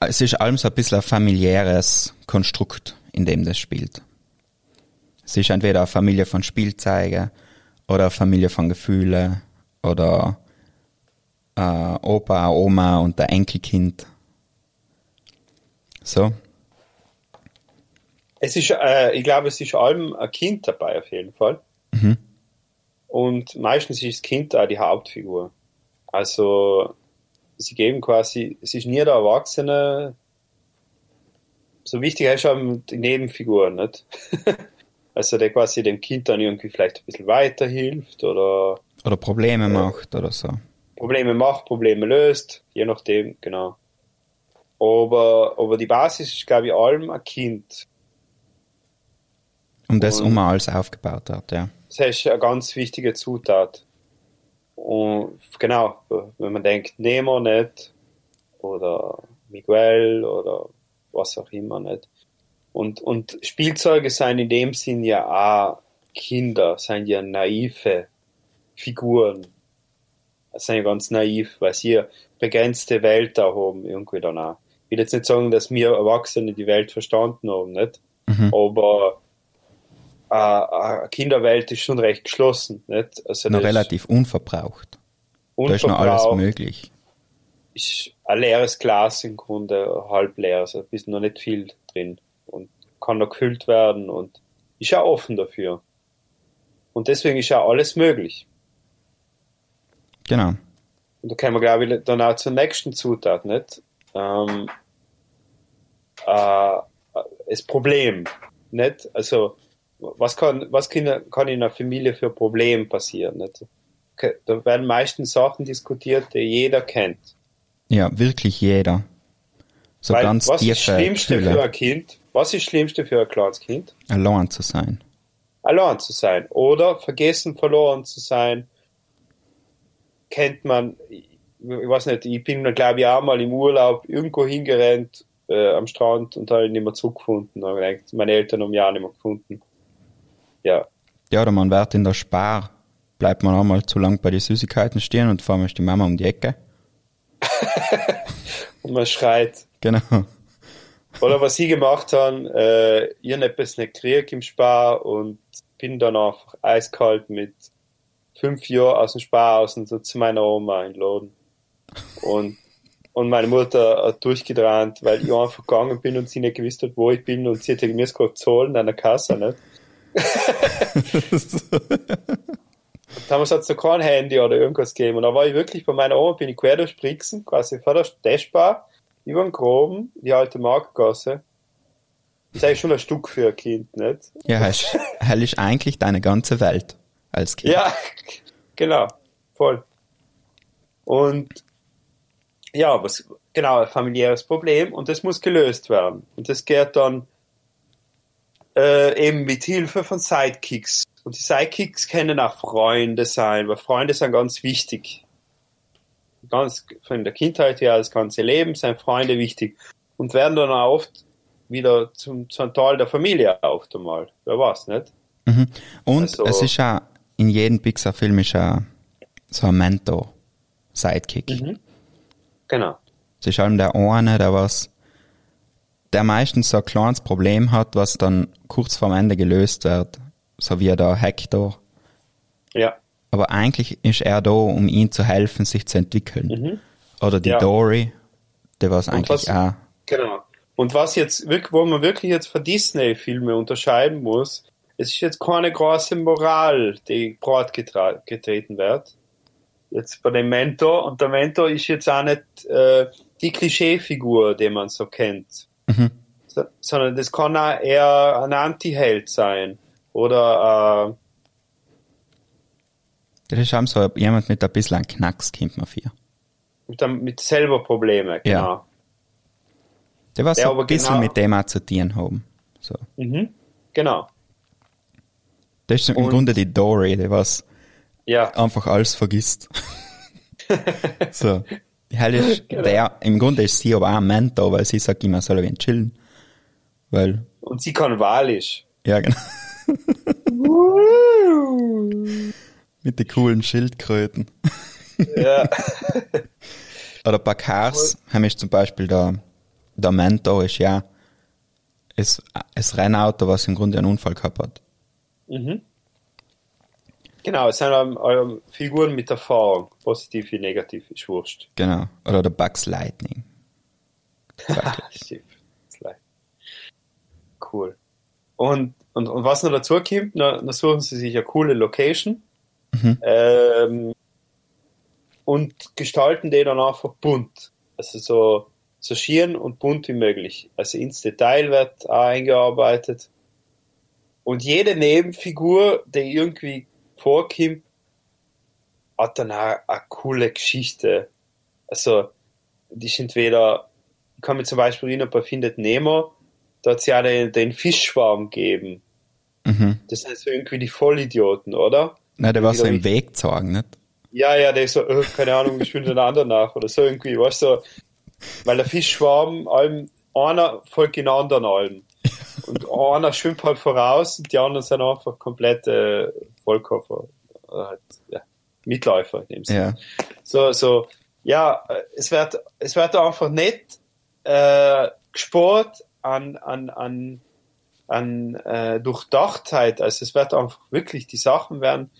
es ist allem so ein bisschen ein familiäres Konstrukt, in dem das spielt. Es ist entweder eine Familie von Spielzeugen oder eine Familie von Gefühlen oder äh, Opa, Oma und der Enkelkind. So, Es ist, äh, ich glaube, es ist allem ein Kind dabei auf jeden Fall. Und meistens ist das Kind auch die Hauptfigur. Also, sie geben quasi, es ist nie der Erwachsene. So wichtig ist schon die Nebenfigur, nicht? also, der quasi dem Kind dann irgendwie vielleicht ein bisschen weiterhilft oder oder Probleme macht oder so. Probleme macht, Probleme löst, je nachdem, genau. Aber, aber die Basis ist, glaube ich, allem ein Kind. Um das um alles aufgebaut hat, ja. Das ist eine ganz wichtige Zutat. Und genau, wenn man denkt, Nemo nicht oder Miguel oder was auch immer nicht. Und, und Spielzeuge seien in dem Sinn ja auch Kinder, seien ja naive Figuren. Sind ja ganz naiv, weil sie eine begrenzte Welt da haben, irgendwie danach. Ich will jetzt nicht sagen, dass wir Erwachsene die Welt verstanden haben, nicht? Mhm. Aber äh, eine Kinderwelt ist schon recht geschlossen, nicht? Also Noch relativ unverbraucht. Da ist noch alles unverbraucht, möglich. ist ein leeres Glas im Grunde, halb leer, also bisschen noch nicht viel drin kann noch gefüllt werden und ist ja offen dafür. Und deswegen ist ja alles möglich. Genau. Und da kommen wir, glaube ich, dann auch zur nächsten Zutat, nicht? Ähm, äh, das Problem, nicht? Also, was kann, was kann, kann in einer Familie für Problem passieren, nicht? Da werden meistens Sachen diskutiert, die jeder kennt. Ja, wirklich jeder. So Weil ganz was ist das Schlimmste für Gefühle, ein Kind? Was ist das Schlimmste für ein kleines Kind? allein zu sein. Allein zu sein oder vergessen, verloren zu sein. Kennt man, ich weiß nicht, ich bin, glaube ich, auch mal im Urlaub irgendwo hingerannt äh, am Strand und habe ihn nicht mehr zurückgefunden. Und gedacht, meine Eltern haben ja auch nicht mehr gefunden. Ja, Ja, oder man wird in der Spar, bleibt man einmal zu lang bei den Süßigkeiten stehen und vor allem ist die Mama um die Ecke. und man schreit. Genau. Oder was sie gemacht haben, äh, ich habe etwas nicht gekriegt im Spar und bin dann einfach eiskalt mit fünf Jahren aus dem Spar aus und so zu meiner Oma in den Laden. Und, und meine Mutter hat durchgedreht, weil ich einfach gegangen bin und sie nicht gewusst hat, wo ich bin und sie hat mir es gerade zahlen an der Kasse, nicht? Damals hat es noch kein Handy oder irgendwas gegeben. Und da war ich wirklich bei meiner Oma, bin ich quer durch Brixen, quasi vor der Dashbar, den Groben, die alte Marktgasse. Das ist eigentlich schon ein Stück für ein Kind, nicht? Ja, hell ist eigentlich deine ganze Welt als Kind. Ja, genau, voll. Und ja, was genau ein familiäres Problem und das muss gelöst werden. Und das geht dann äh, eben mit Hilfe von Sidekicks. Und die Sidekicks können auch Freunde sein, weil Freunde sind ganz wichtig. Ganz von der Kindheit her, das ganze Leben sind Freunde wichtig und werden dann auch oft wieder zum, zum Teil der Familie oft einmal. Wer weiß, nicht? Mhm. Und Also- es ist ja, in jedem Pixar-Film ist ja so ein Mentor, Sidekick. Mhm. Genau. Es ist allem der eine, der was, der meistens so ein kleines Problem hat, was dann kurz vorm Ende gelöst wird. So wie der Hector. Ja. Aber eigentlich ist er da, um ihm zu helfen, sich zu entwickeln. Oder die Mhm. Ja. Dory, der was Und eigentlich was- auch, Genau. Und was jetzt wirklich, wo man wirklich jetzt von Disney-Filmen unterscheiden muss, es ist jetzt keine große Moral, die breit getreten wird. Jetzt bei dem Mentor, und der Mentor ist jetzt auch nicht äh, die Klischeefigur, die man so kennt, Mhm. so, sondern das kann auch eher ein Anti-Held sein. Oder das ist auch so jemand mit ein bisschen Knacks, kommt man für. mit, mit selber Probleme, genau. Ja. Der Ja, so ein bisschen genau- mit dem auch zu tun haben. So. Mhm. Genau. Das ist im Und- Grunde die Dory, die was Ja. einfach alles vergisst. so. Hell ist Genau. der, im Grunde ist sie aber auch ein Mentor, weil sie sagt immer, soll wir chillen. Weil, Und sie kann Walisch. ja, genau. Mit den coolen Schildkröten. Ja. Oder bei Cars haben wir zum Beispiel der, der Mentor ist ja es, es Rennauto, was im Grunde einen Unfall gehabt hat. Mhm. Genau, es sind ähm, Figuren mit Erfahrung, positiv wie negativ, ist wurscht. Genau. Oder der Bugs Lightning. Stimmt. Ist. Cool. Und, und, und was noch dazu kommt, na suchen sie sich eine coole Location ähm, und gestalten die dann einfach bunt. Also so, so schieren und bunt wie möglich. Also ins Detail wird auch eingearbeitet. Und jede Nebenfigur, die irgendwie vorkommt, hat dann auch eine coole Geschichte. Also, die ist entweder, ich kann mir zum Beispiel erinnern, bei Findet Nemo, da hat es ja den, den Fischschwarm gegeben. Das sind so irgendwie die Vollidioten, oder? Nein, der war so im Weg gezogen, nicht? Ja, ja, der ist so, äh, keine Ahnung, ich will den anderen nach oder so irgendwie, weißt du, weil der Fischschwarm, allem, einer folgt den anderen allen. Und einer schwimmt halt voraus und die anderen sind einfach komplette Vollkoffer. Oder halt, ja, Mitläufer in dem Sinne. Ja. So, so, ja, äh, es wird, es wird einfach nicht äh, gespart an, an, an, an äh, Durchdachtheit. Also es wird einfach wirklich, die Sachen werden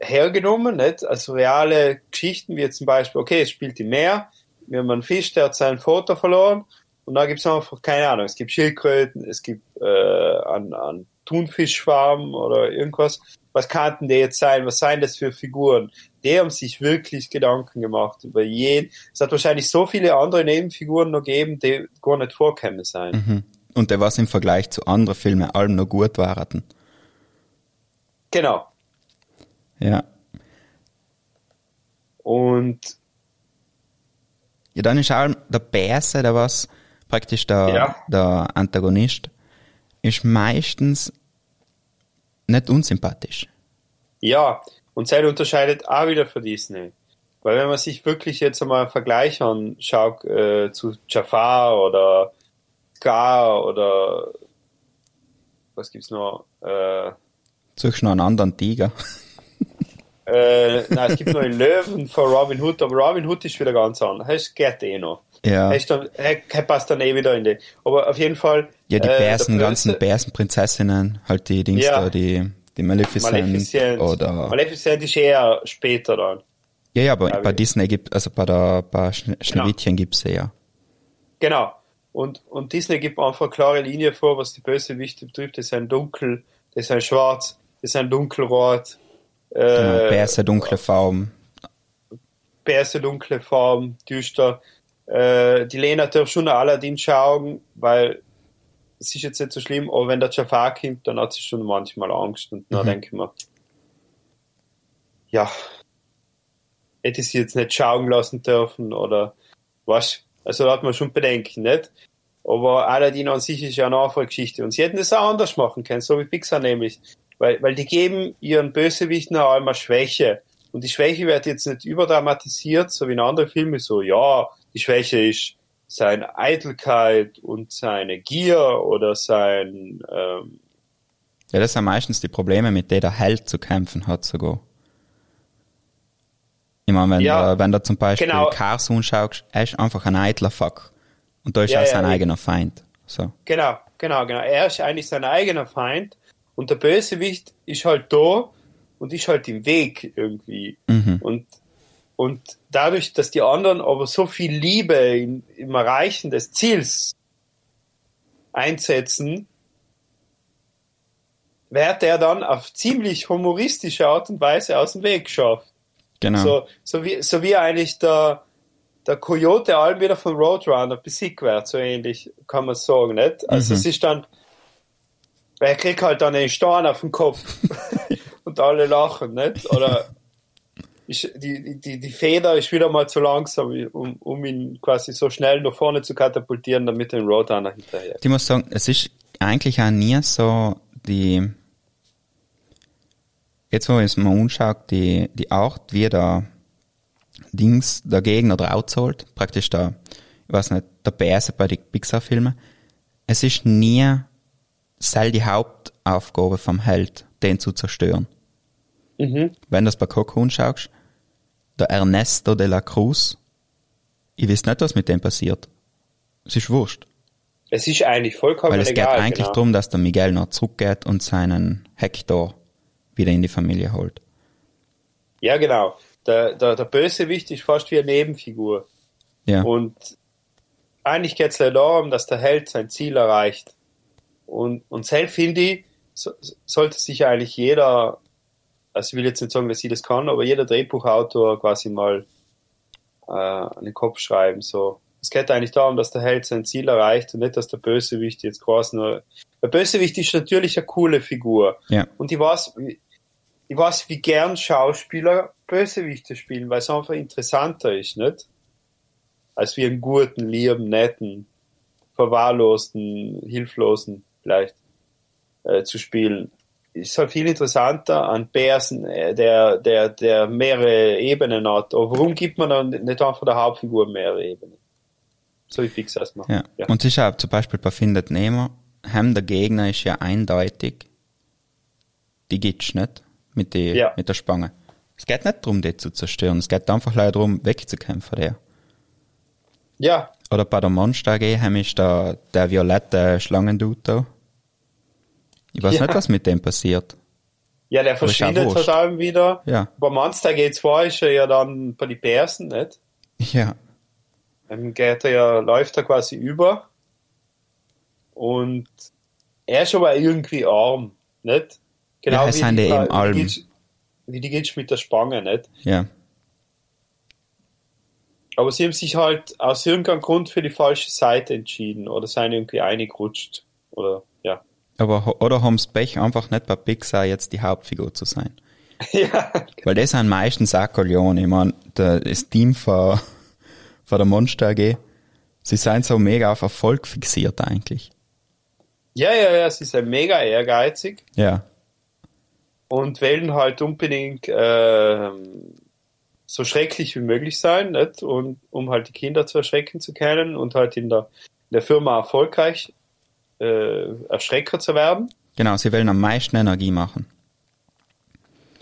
hergenommen, nicht? Also reale Geschichten wie zum Beispiel, okay, es spielt im Meer, wir haben einen Fisch, der hat seinen Vater verloren und da gibt es einfach, keine Ahnung, es gibt Schildkröten, es gibt äh, einen, einen Thunfischschwarm oder irgendwas. Was könnten die jetzt sein? Was seien das für Figuren? Die haben sich wirklich Gedanken gemacht über jeden. Es hat wahrscheinlich so viele andere Nebenfiguren noch gegeben, die gar nicht vorkämen sein. Mhm. Und der was im Vergleich zu anderen Filmen allem noch gut waren. Genau. Ja. Und Ja, dann ist auch der Bärse, der was praktisch der, Ja. der Antagonist, ist meistens nicht unsympathisch. Ja, und Zeit unterscheidet auch wieder von Disney. Weil wenn man sich wirklich jetzt einmal einen Vergleich anschaut äh, zu Jafar oder Scar oder was gibt's noch? Äh, Suchst noch einen anderen Tiger. Äh, nein, es gibt noch einen Löwen von Robin Hood, aber Robin Hood ist wieder ganz anders. Das geht eh noch. Ja. Er, ist dann, er, er passt dann eh wieder in die. Aber auf jeden Fall. Ja, die äh, Bärsen, ganzen Bärsenprinzessinnen, halt die Dings Ja. da, die, die Maleficent, Maleficent. oder, Maleficent ist eher später dann. ja, ja, aber bei Disney gibt, also bei der, bei Schne Schneewittchen gibt's sie ja. Genau. Und, und Disney gibt einfach eine klare Linie vor, was die Bösewichte betrifft. Das sind dunkel, das sind schwarz, das sind dunkelrot, Genau, äh, Bärse, dunkle Farben. Bärse, dunkle Farben, düster. Äh, die Lena darf schon Aladdin schauen, weil es ist jetzt nicht so schlimm, aber wenn der Jafar kommt, dann hat sie schon manchmal Angst und dann Mhm. denke ich mir, ja, hätte sie jetzt nicht schauen lassen dürfen oder was? Also da hat man schon Bedenken, nicht? Aber Aladdin an sich ist ja eine Nachfolgeschichte und sie hätten das auch anders machen können, so wie Pixar nämlich. Weil, weil die geben ihren Bösewichten auch einmal Schwäche. Und die Schwäche wird jetzt nicht überdramatisiert, so wie in anderen Filmen, so, ja, die Schwäche ist seine Eitelkeit und seine Gier oder sein, ähm, Ja, das sind meistens die Probleme, mit denen der Held zu kämpfen hat sogar. Ich meine, wenn, Ja, du, wenn du zum Beispiel genau. Carson schaust, er ist einfach ein eitler Fuck. Und da ist Ja, er ja, sein eben. eigener Feind. So. Genau, genau, genau. Er ist eigentlich sein eigener Feind und der Bösewicht ist halt da und ist halt im Weg irgendwie. Mhm. Und, und dadurch, dass die anderen aber so viel Liebe in, im Erreichen des Ziels einsetzen, wird er dann auf ziemlich humoristische Art und Weise aus dem Weg geschafft. Genau. So, so, wie, so wie eigentlich der, der Coyote allem wieder von Roadrunner besiegt wird, so ähnlich kann man sagen, nicht? Also Mhm. es ist dann, er kriegt halt dann einen Stein auf den Kopf und alle lachen, nicht? Oder ist, die, die, die Feder ist wieder mal zu langsam, um, um ihn quasi so schnell nach vorne zu katapultieren, damit ein Roadrunner hinterher. Ich muss sagen, es ist eigentlich auch nie so die, jetzt wo ich es mir anschaut, die, die Art, wie der Dings, der Gegner drauf zahlt, praktisch der, ich weiß nicht, der Bärse bei den Pixar-Filmen, es ist nie sei die Hauptaufgabe vom Held, den zu zerstören. Mhm. Wenn du das bei Cocoon schaust, der Ernesto de la Cruz, ich weiß nicht, was mit dem passiert. Es ist wurscht. Es ist eigentlich vollkommen Weil es egal. geht eigentlich genau. darum, dass der Miguel noch zurückgeht und seinen Hector wieder in die Familie holt. Ja, genau. Der, der, der Bösewicht ist fast wie eine Nebenfigur. Ja. Und eigentlich geht es darum, dass der Held sein Ziel erreicht. Und, und selbst finde ich, so, sollte sich eigentlich jeder, also ich will jetzt nicht sagen, dass ich das kann, aber jeder Drehbuchautor quasi mal äh, an den Kopf schreiben. So. Es geht eigentlich darum, dass der Held sein Ziel erreicht und nicht, dass der Bösewicht jetzt quasi nur. Der Bösewicht ist natürlich eine coole Figur. Ja. Und ich weiß, ich weiß, wie gern Schauspieler Bösewichte spielen, weil es einfach interessanter ist, nicht? Als wie einen guten, lieben, netten, verwahrlosten, hilflosen vielleicht äh, zu spielen. ist halt viel interessanter an Bärsen, äh, der, der, der mehrere Ebenen hat. Aber warum gibt man dann nicht einfach der Hauptfigur mehrere Ebenen? So wie es macht. Ja. Ja. Und es ist auch zum Beispiel bei Findet Nemo, Hem der Gegner ist ja eindeutig, die gibt's nicht mit, die, Ja. mit der Spange. Es geht nicht darum, die zu zerstören, es geht einfach leider darum, wegzukämpfen der. ja, Oder bei der Monster AG ist da der violette Schlangendude. Ich weiß Ja. nicht, was mit dem passiert. ja, der verschwindet halt allem wieder. Ja. Bei Monster G2 ist er ja dann bei den Bärsen, nicht? Ja. Dann geht er ja, läuft er quasi über. Und er ist aber irgendwie arm, nicht? Genau Ja, es sind die, eben wie Gitsch- Wie die Gitsch mit der Spange, nicht? Ja. Aber sie haben sich halt aus irgendeinem Grund für die falsche Seite entschieden oder seien irgendwie eingerutscht. Oder. Aber, oder haben's Pech, einfach nicht bei Pixar jetzt die Hauptfigur zu sein. ja. Weil das sind meistens auch. Ich mein, der, das Team von, von der Monster AG, sie sind so mega auf Erfolg fixiert eigentlich. Ja, ja, ja, sie sind mega ehrgeizig Ja. und wollen halt unbedingt ähm, so schrecklich wie möglich sein, nicht? Und um halt die Kinder zu erschrecken zu können und halt in der, in der Firma erfolgreich äh, Erschrecker zu werden. Genau, sie wollen am meisten Energie machen.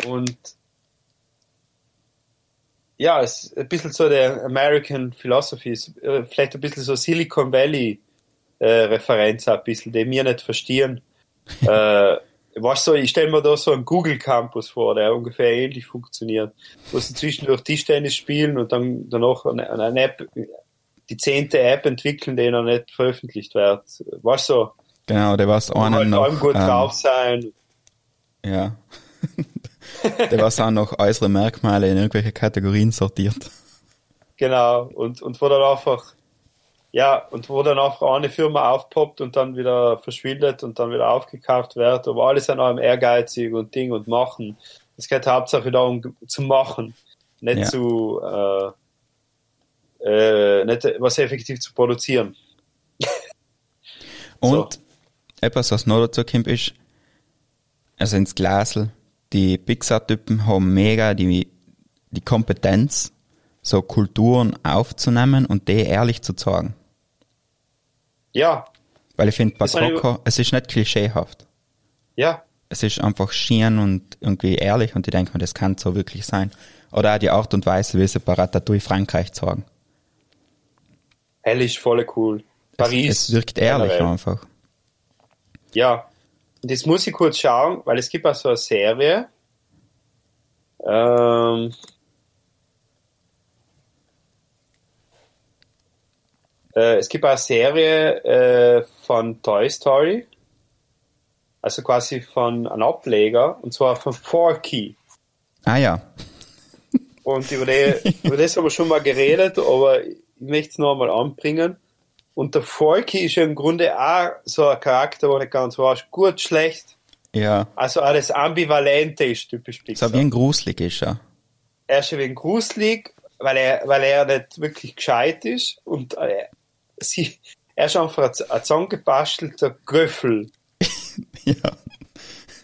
Und ja, es ist ein bisschen so der American Philosophy, ist, äh, vielleicht ein bisschen so Silicon Valley äh, Referenz, ein bisschen, die wir nicht verstehen. äh, weißt du, ich stelle mir da so einen Google Campus vor, der ungefähr ähnlich funktioniert, wo sie zwischendurch Tischtennis spielen und dann danach eine, eine App, die zehnte App entwickeln, die noch nicht veröffentlicht wird. Weißt du, Genau, der was wo einen halt noch, allem gut ähm, drauf sein. ja. der was auch noch äußere Merkmale in irgendwelche Kategorien sortiert. Genau, und, und wo dann einfach, ja, und wo dann einfach eine Firma aufpoppt und dann wieder verschwindet und dann wieder aufgekauft wird, aber alle sind allem ehrgeizig und Ding und machen. Es geht Hauptsache darum zu machen, nicht Ja. zu, äh, äh, nicht was effektiv zu produzieren. Und etwas, was noch dazu kommt, ist, also ins Glasl, die Pixar-Typen haben mega die, die Kompetenz, so Kulturen aufzunehmen und die ehrlich zu zeigen. Ja, Weil ich finde, Coco, es ist nicht klischeehaft. ja, Es ist einfach schien und irgendwie ehrlich und ich denke mir, das kann so wirklich sein. Oder auch die Art und Weise, wie sie bei Ratatouille Frankreich zeigen. Hell ist voll cool. Paris. Es, es wirkt ehrlich generell. einfach. Ja, und jetzt muss ich kurz schauen, weil es gibt auch so eine Serie. Ähm, äh, es gibt auch eine Serie äh, von Toy Story, also quasi von einem Ableger, und zwar von Forky. Ah ja, Und über, die, über das haben wir schon mal geredet, aber ich möchte es noch einmal anbringen. Und der Forky ist ja im Grunde auch so ein Charakter, wo nicht ganz weiß, gut, schlecht. ja. Also auch das Ambivalente ist typisch Pixar. So wie ein gruselig ist er. Er ist ein wenig gruselig, weil er, weil er nicht wirklich gescheit ist und äh, sie, er ist einfach ein, ein zusammengebastelter Gröffel ja.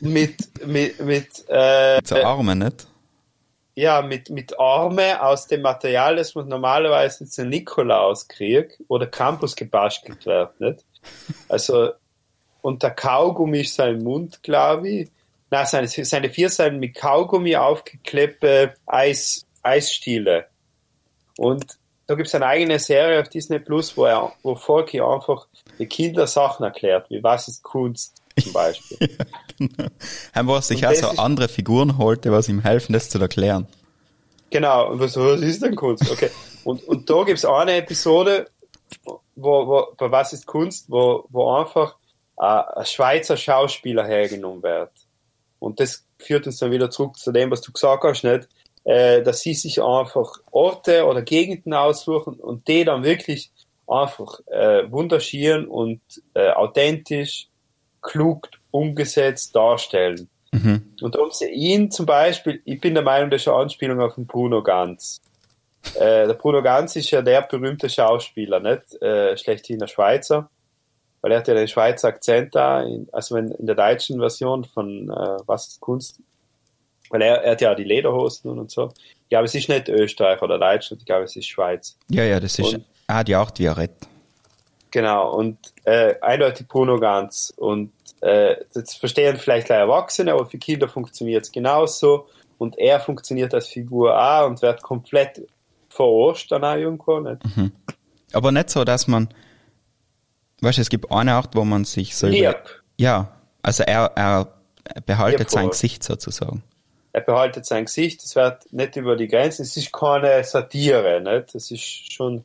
mit, mit, mit, äh, So Arme, nicht? Ja, mit, mit Arme aus dem Material, das man normalerweise zu Nikolaus kriegt, wo der Campus gebastelt wird, nicht? Also, und der Kaugummi ist sein Mund, glaube ich. Nein, seine, seine vier Seiten mit Kaugummi aufgeklebte Eis, Eisstiele. Und da gibt es eine eigene Serie auf Disney Plus, wo er, wo Forky einfach die Kinder Sachen erklärt, wie was ist Kunst zum Beispiel. Sich Und auch das so andere Figuren holte, was ihm helfen, das zu erklären. Genau, und was, was ist denn Kunst? Okay. Und, und da gibt's eine Episode, wo, wo, bei Was ist Kunst, wo, wo einfach äh, ein Schweizer Schauspieler hergenommen wird. Und das führt uns dann wieder zurück zu dem, was du gesagt hast, nicht? Äh, dass sie sich einfach Orte oder Gegenden aussuchen und die dann wirklich einfach äh, wunderschön und äh, authentisch, klug umgesetzt darstellen. Mhm. Und um ihn zum Beispiel, ich bin der Meinung, das ist eine Anspielung auf den Bruno Ganz. Äh, der Bruno Ganz ist ja der berühmte Schauspieler, nicht? Äh, schlechthin der Schweizer. weil er hat ja den Schweizer Akzent da, in, also in, in der deutschen Version von äh, Was ist Kunst, weil er, er hat ja die Lederhosen und so. Ich glaube, es ist nicht Österreich oder Deutschland, ich glaube, es ist Schweiz. Ja, ja, das ist Und- auch die Art, wie er redet. Genau, und äh, eindeutig Bruno Ganz. Und äh, das verstehen vielleicht gleich Erwachsene, aber für Kinder funktioniert es genauso. Und er funktioniert als Figur auch und wird komplett verarscht dann auch irgendwo. Nicht? Aber nicht so, dass man, weißt du, es gibt eine Art, wo man sich so Lieb. ja, also er, er behaltet Lieb sein. Gesicht sozusagen. Er behaltet sein Gesicht, es wird nicht über die Grenzen, es ist keine Satire, nicht? Es ist schon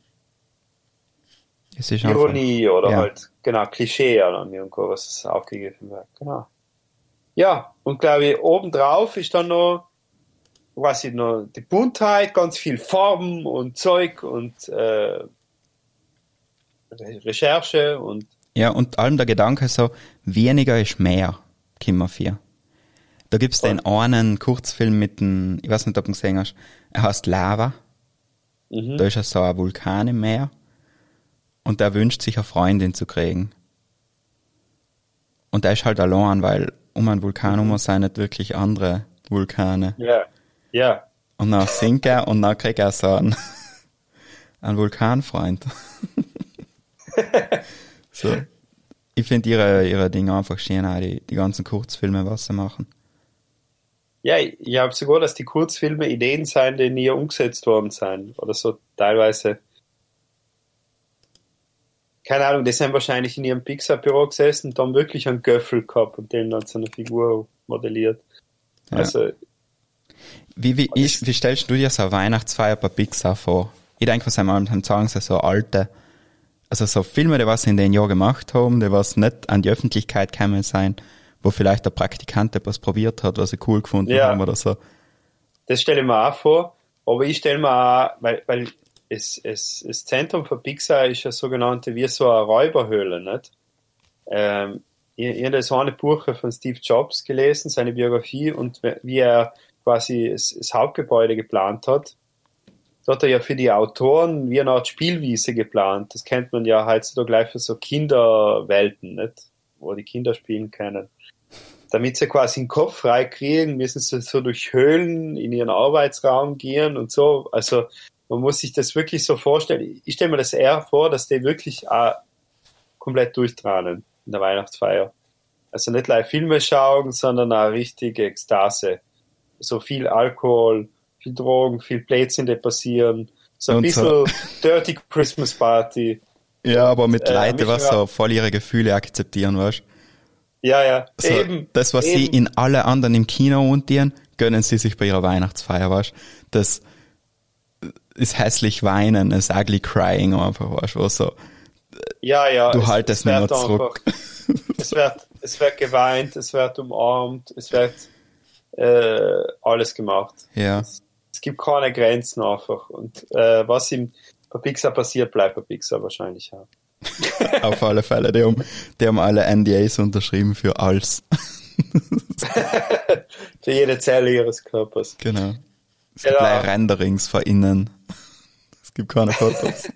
Es ist einfach, Ironie oder ja. halt, genau, Klischee dann irgendwo, was es aufgegriffen wird. Genau. Ja, und glaube ich, obendrauf ist dann noch, weiß ich noch, die Buntheit, ganz viel Farben und Zeug und äh, Re- Recherche und Ja, und allem der Gedanke so, weniger ist mehr, Kimmer 4. Da gibt's den einen Kurzfilm mit dem, ich weiß nicht, ob du ihn gesehen hast, er heißt Lava. Mhm. Da ist ja so ein Vulkan im Meer. Und der wünscht sich eine Freundin zu kriegen. Und der ist halt allein, weil um einen Vulkan Mhm. herum sind nicht wirklich andere Vulkane. ja, ja, Und dann sinkt er und dann kriegt er so einen, einen Vulkanfreund. so. Ich finde ihre, ihre Dinge einfach schön, auch die, die ganzen Kurzfilme, was sie machen. Ja, ich ich habe sogar, dass die Kurzfilme Ideen sein, die nie umgesetzt worden sind. Oder so teilweise. Keine Ahnung, die sind wahrscheinlich in ihrem Pixar-Büro gesessen und haben wirklich einen Göffel gehabt und den dann so eine Figur modelliert. Ja. Also, Wie, wie, ich, wie stellst du dir so eine Weihnachtsfeier bei Pixar vor? Ich denke, was dann sagen sie so alte, also so Filme, die was sie in den Jahr gemacht haben, die was nicht an die Öffentlichkeit gekommen sein, wo vielleicht der Praktikant etwas probiert hat, was sie cool gefunden Ja. haben oder so. das stelle ich mir auch vor. Aber ich stelle mir auch, weil, weil es, es, das Zentrum für Pixar ist ja sogenannte wie so eine Räuberhöhle, nicht? Ähm, ich, ich habe das eine Buch von Steve Jobs gelesen, seine Biografie, und wie er quasi das, das Hauptgebäude geplant hat. Da hat er ja für die Autoren wie eine Art Spielwiese geplant. Das kennt man ja heutzutage gleich für so Kinderwelten, nicht? Wo die Kinder spielen können damit sie quasi den Kopf frei kriegen, müssen sie so durch Höhlen in ihren Arbeitsraum gehen und so. Also man muss sich das wirklich so vorstellen. Ich stelle mir das eher vor, dass die wirklich auch komplett durchtranen in der Weihnachtsfeier. Also nicht live Filme schauen, sondern eine richtige Ekstase. So viel Alkohol, viel Drogen, viel Blödsinn, die passieren. So ein Und so- bisschen Dirty Christmas Party. Ja, aber mit äh, Leuten, was so voll ihre Gefühle akzeptieren, weißt Ja, ja, so, eben. Das, was sie eben. in alle anderen im Kino untieren, gönnen sie sich bei ihrer Weihnachtsfeier, weißt Das ist hässlich weinen, ist ugly crying einfach, weißt du, so. Ja, ja. Du es- haltest es wird noch zurück. einfach- es, wird, es wird geweint, es wird umarmt, es wird äh, alles gemacht. Ja. Es gibt keine Grenzen einfach. Und äh, was im, bei Pixar passiert, bleibt bei Pixar wahrscheinlich auch. Auf alle Fälle, die haben, die haben alle NDAs unterschrieben für alles. Für jede Zelle ihres Körpers. Genau. Es gibt Ja. Renderings von innen. Es gibt keine Fotos.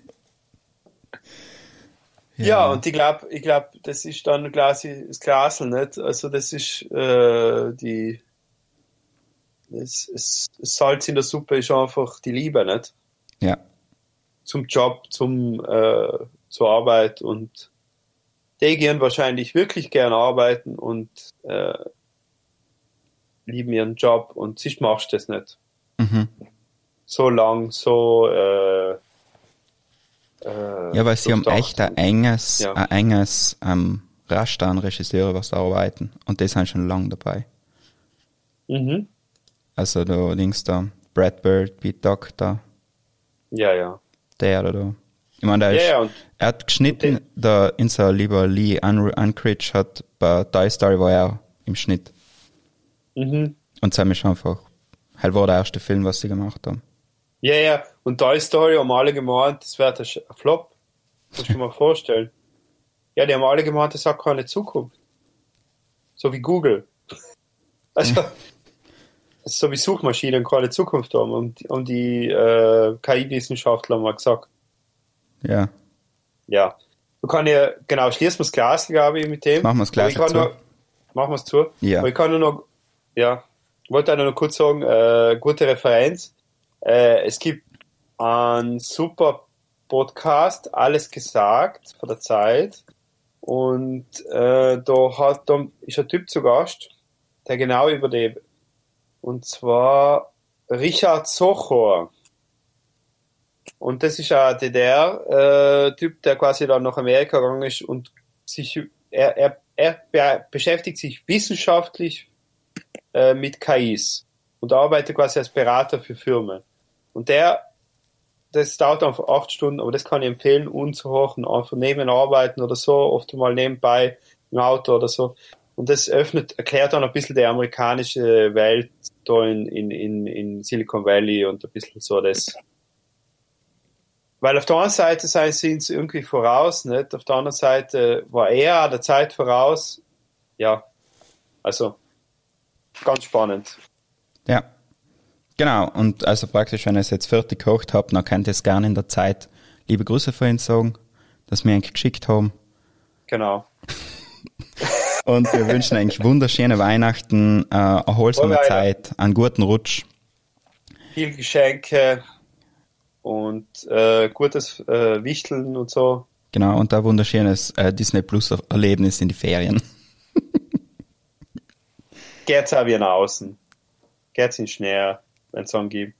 Ja, und ich glaube, ich glaub, das ist dann quasi das Glasel, nicht? Also das ist äh, die das, das, Salz in der Suppe ist einfach die Liebe, nicht? Ja. Zum Job, zum äh, zur Arbeit und die gehen wahrscheinlich wirklich gern arbeiten und äh, lieben ihren Job und sich machst das nicht. Mhm. So lang, so äh, äh, Ja, weil sie haben echt ein enges, Ja. ein enges ähm, Raster an Regisseure, was da arbeiten. Und die sind schon lang dabei. Mhm. Also da links da Brad Bird, Pete Doctor, Ja, ja. der oder da. Ich meine, der Ja, ist, ja, er hat geschnitten, der unser lieber Lee Un Unkrich hat bei Toy Story war er im Schnitt. Mhm. Und das ist einfach, halt war der erste Film, was sie gemacht haben. Ja, ja. Und Toy Story haben alle gemeint, das wird ein Flop. Kannst du dir mal vorstellen. Ja, die haben alle gemeint, das hat keine Zukunft. So wie Google. Also, so wie Suchmaschinen keine Zukunft haben. Und, und die äh, KI-Wissenschaftler haben mal gesagt. Ja. Ja. Du kann ja, genau, schließen wir das Glas, glaube ich, mit dem. Machen wir das Glas ich machen wir es zu. Ja. Aber ich kann nur noch, ja, ich wollte noch kurz sagen, äh, gute Referenz. Äh, es gibt einen super Podcast, alles gesagt, von der Zeit. Und äh, da hat da ist ein Typ zu Gast, der genau über die, und zwar Richard Sochor. Und das ist ein DDR-Typ, der quasi dann nach Amerika gegangen ist und sich, er, er, er be beschäftigt sich wissenschaftlich äh, mit KIs und arbeitet quasi als Berater für Firmen. Und der, das dauert einfach acht Stunden, aber das kann ich empfehlen, unzuhören, einfach neben arbeiten oder so, oft mal nebenbei im Auto oder so. Und das öffnet, erklärt dann ein bisschen die amerikanische Welt da in, in, in, in Silicon Valley und ein bisschen so das. Weil auf der einen Seite sei- sind sie irgendwie voraus, nicht? Auf der anderen Seite war er der Zeit voraus. Ja, also ganz spannend. Ja. Genau, und also praktisch, wenn ihr es jetzt fertig gekocht habt, dann könnt ihr es gerne in der Zeit liebe Grüße von uns sagen, dass wir eigentlich geschickt haben. Genau. Und wir wünschen eigentlich wunderschöne Weihnachten, äh, erholsame Frohe Zeit, einen guten Rutsch. Viel Geschenke und äh, gutes äh, Wichteln und so. Genau, und ein wunderschönes äh, Disney Plus Erlebnis in die Ferien. Geht's auch wie nach außen. Geht's in Schnee, wenn es gibt.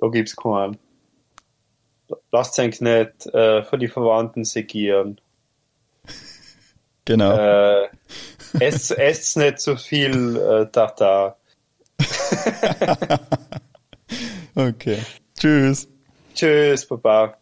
Da gibt's keinen. Lasst euch nicht äh, von die Verwandten segieren. Genau. Äh, esst, esst nicht zu viel äh, Tartar. Okay. Tschüss. Tschüss, Baba.